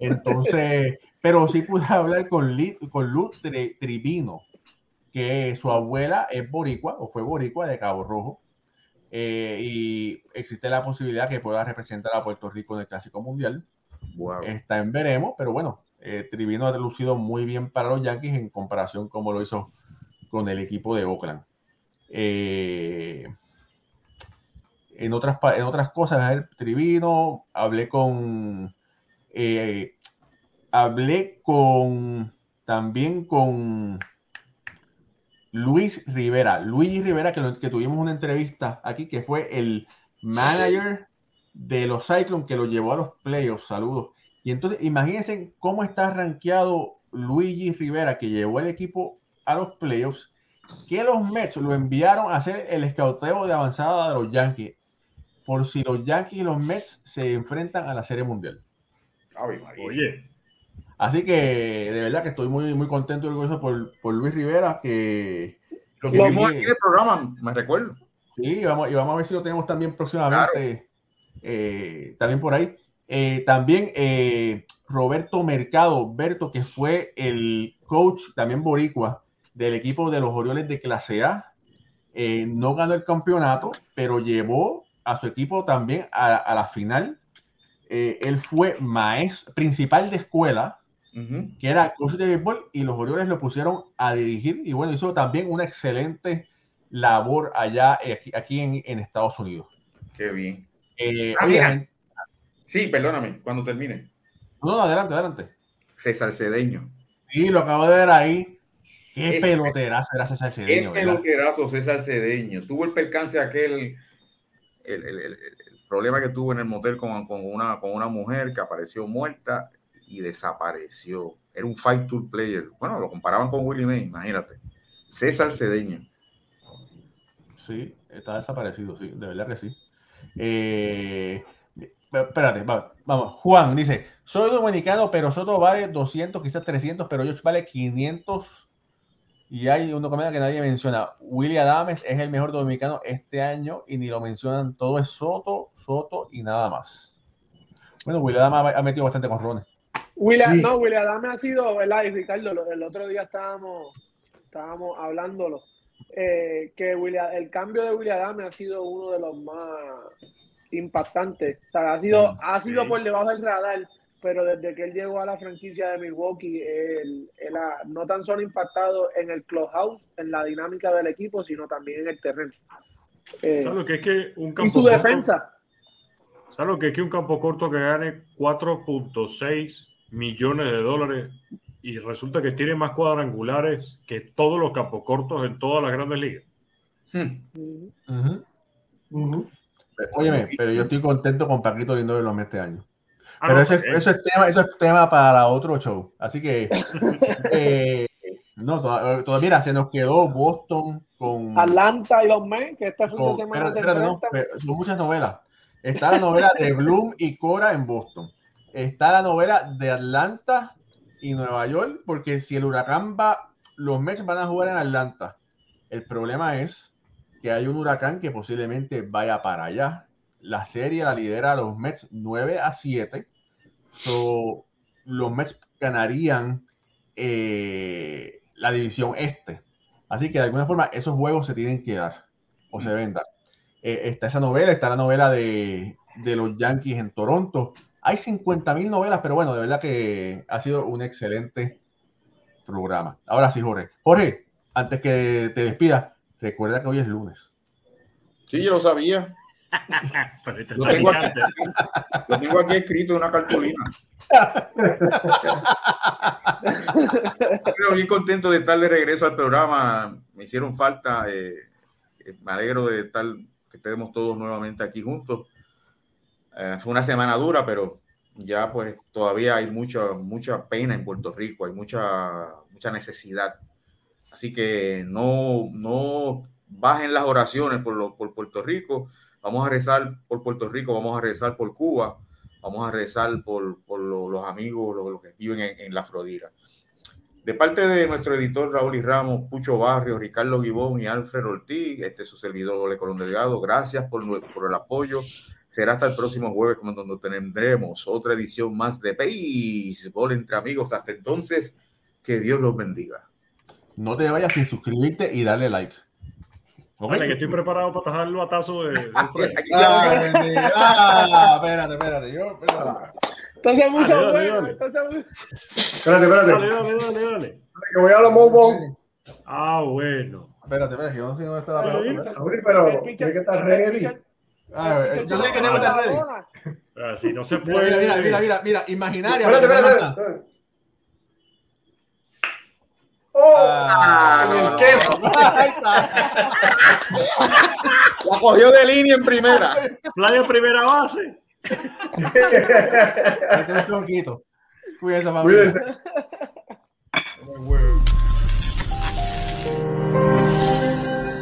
Entonces, [laughs] pero sí pude hablar con, Li- con Luz Tri- Tribino, que su abuela es boricua, o fue boricua de Cabo Rojo, eh, y existe la posibilidad que pueda representar a Puerto Rico en el Clásico Mundial. Wow. Está en veremos, pero bueno, eh, ha lucido muy bien para los Yankees en comparación como lo hizo con el equipo de Oakland. Eh, en, otras, en otras cosas, ver, Trivino, hablé con, eh, hablé con, también con Luis Rivera, Luis Rivera, que, lo- que tuvimos una entrevista aquí, que fue el manager de los Cyclones que lo llevó a los playoffs. Saludos. Y entonces, imagínense cómo está rankeado Luigi Rivera, que llevó el equipo a los playoffs, que los Mets lo enviaron a hacer el escauteo de avanzada de los Yankees, por si los Yankees y los Mets se enfrentan a la Serie Mundial. Oye, Así que de verdad que estoy muy, muy contento y orgulloso por, por Luis Rivera, que Lo que aquí en el programa, me recuerdo. Sí, vamos, y vamos a ver si lo tenemos también próximamente, eh, también por ahí. Eh, también eh, Roberto Mercado, Berto, que fue el coach, también boricua, del equipo de los Orioles de clase A, eh, no ganó el campeonato, pero llevó a su equipo también a, a la final eh, él fue maestro principal de escuela, que era coach de béisbol, y los Orioles lo pusieron a dirigir. Y bueno, hizo también una excelente labor allá eh, aquí, aquí en, en Estados Unidos. Qué bien. Eh, Ah, mira. Sí, perdóname, cuando termine. no, no, adelante, adelante. César Cedeño. Sí, lo acabo de ver ahí. Qué peloterazo era César Qué Cedeño, ¿verdad? peloterazo César Cedeño. Tuvo el percance aquel, el, el- el- el- el problema que tuvo en el motel con, con una, con una mujer que apareció muerta y desapareció. Era un fight tour player. Bueno, lo comparaban con Willie May, imagínate. César Cedeño. Sí, está desaparecido, sí, de verdad que sí. Eh, espérate, va- vamos. Juan dice, soy dominicano, pero Soto vale 200, quizás 300, pero George vale 500. Y hay un documento que nadie menciona. Willie Adames es el mejor dominicano este año y ni lo mencionan. Todo es Soto, Soto y nada más. Bueno, Willie Adames ha- metido bastante con Rones. William, Sí. no, William Adame ha sido, ¿verdad? Y Ricardo, el otro día estábamos, estábamos hablándolo, eh, que William, el cambio de William Adame ha sido uno de los más O sea, ha sido, Mm, ha sido sí. por debajo del radar, pero desde que él llegó a la franquicia de Milwaukee, él, él ha no tan solo impactado en el clubhouse, en la dinámica del equipo, sino también en el terreno. Eh, ¿Sabes lo que es que un campo y su corto- defensa. ¿Sabes lo que es que un campo corto que gane 4.6 millones de dólares y resulta que tiene más cuadrangulares que todos los campos cortos en todas las grandes ligas? Hmm. Óyeme, pero yo estoy contento con Paquito Lindo de los este año. Ah, Pero no, eso, es, eh, eso, es tema, eso es tema para otro show. Así que, [laughs] eh, no, toda- todavía mira, se nos quedó Boston con. Atlanta y los Mets, que este fin de con- semana se no, pero son muchas novelas. Está la novela de Bloom y Cora en Boston. Está la novela de Atlanta y Nueva York, porque si el huracán va, los Mets van a jugar en Atlanta. El problema es que hay un huracán que posiblemente vaya para allá. La serie la lidera los Mets 9 a 7. So, los Mets ganarían eh, la división este. Así que de alguna forma esos juegos se tienen que dar o se deben dar. Eh, está esa novela, está la novela de, de los Yankees en Toronto. Hay 50 mil novelas, pero bueno, de verdad que ha sido un excelente programa. Ahora sí, Jorge. Jorge, antes que te despidas, recuerda que hoy es lunes. Sí, yo lo sabía. [laughs] pero Lo tengo aquí. Lo tengo aquí escrito en una cartulina. Pero bien contento de estar de regreso al programa. Me hicieron falta. eh, me alegro de estar, que estemos todos nuevamente aquí juntos. Eh, fue una semana dura, pero ya pues todavía hay mucha, mucha pena en Puerto Rico, hay mucha, mucha necesidad. Así que no, no bajen las oraciones por, lo- por Puerto Rico. Vamos a rezar por Puerto Rico, vamos a rezar por Cuba, vamos a rezar por, por lo- los amigos, los, que viven en, en la Florida. De parte de nuestro editor Raúl y Ramos, Pucho Barrio, Ricardo Gibón y Alfred Ortiz, este es su servidor Ole Colón Delgado, gracias por, por el apoyo. Será hasta el próximo jueves cuando tendremos otra edición más de Béisbol entre amigos. Hasta entonces, que Dios los bendiga. No te vayas sin suscribirte y darle like. ¿Ok? Vale, que estoy preparado para tajar el batazo de, de Alfredo. Aquí Ah. Ah, espérate, espérate. Yo, espérate. Entonces se puso Dale, dale, bueno, dale. entonces se puso- Espérate, espérate. Dale, dale, dale, dale. Que voy a los bombón. Ah, bueno. Espérate, espérate, yo no sé dónde está la Pero pelota. pero tiene que estar ready. pitcher- Ah, el eh, yo sé que tengo que estar ready. Así no se puede. mira, mira, mira, mira, mira, imaginaria. Espérate, espérate, espérate. ¡Oh! Ah, en el no, no, queso. [laughs] Ahí está. La cogió de línea en primera. Playa primera base. Está un chonquito. Cuídense. Cuídense.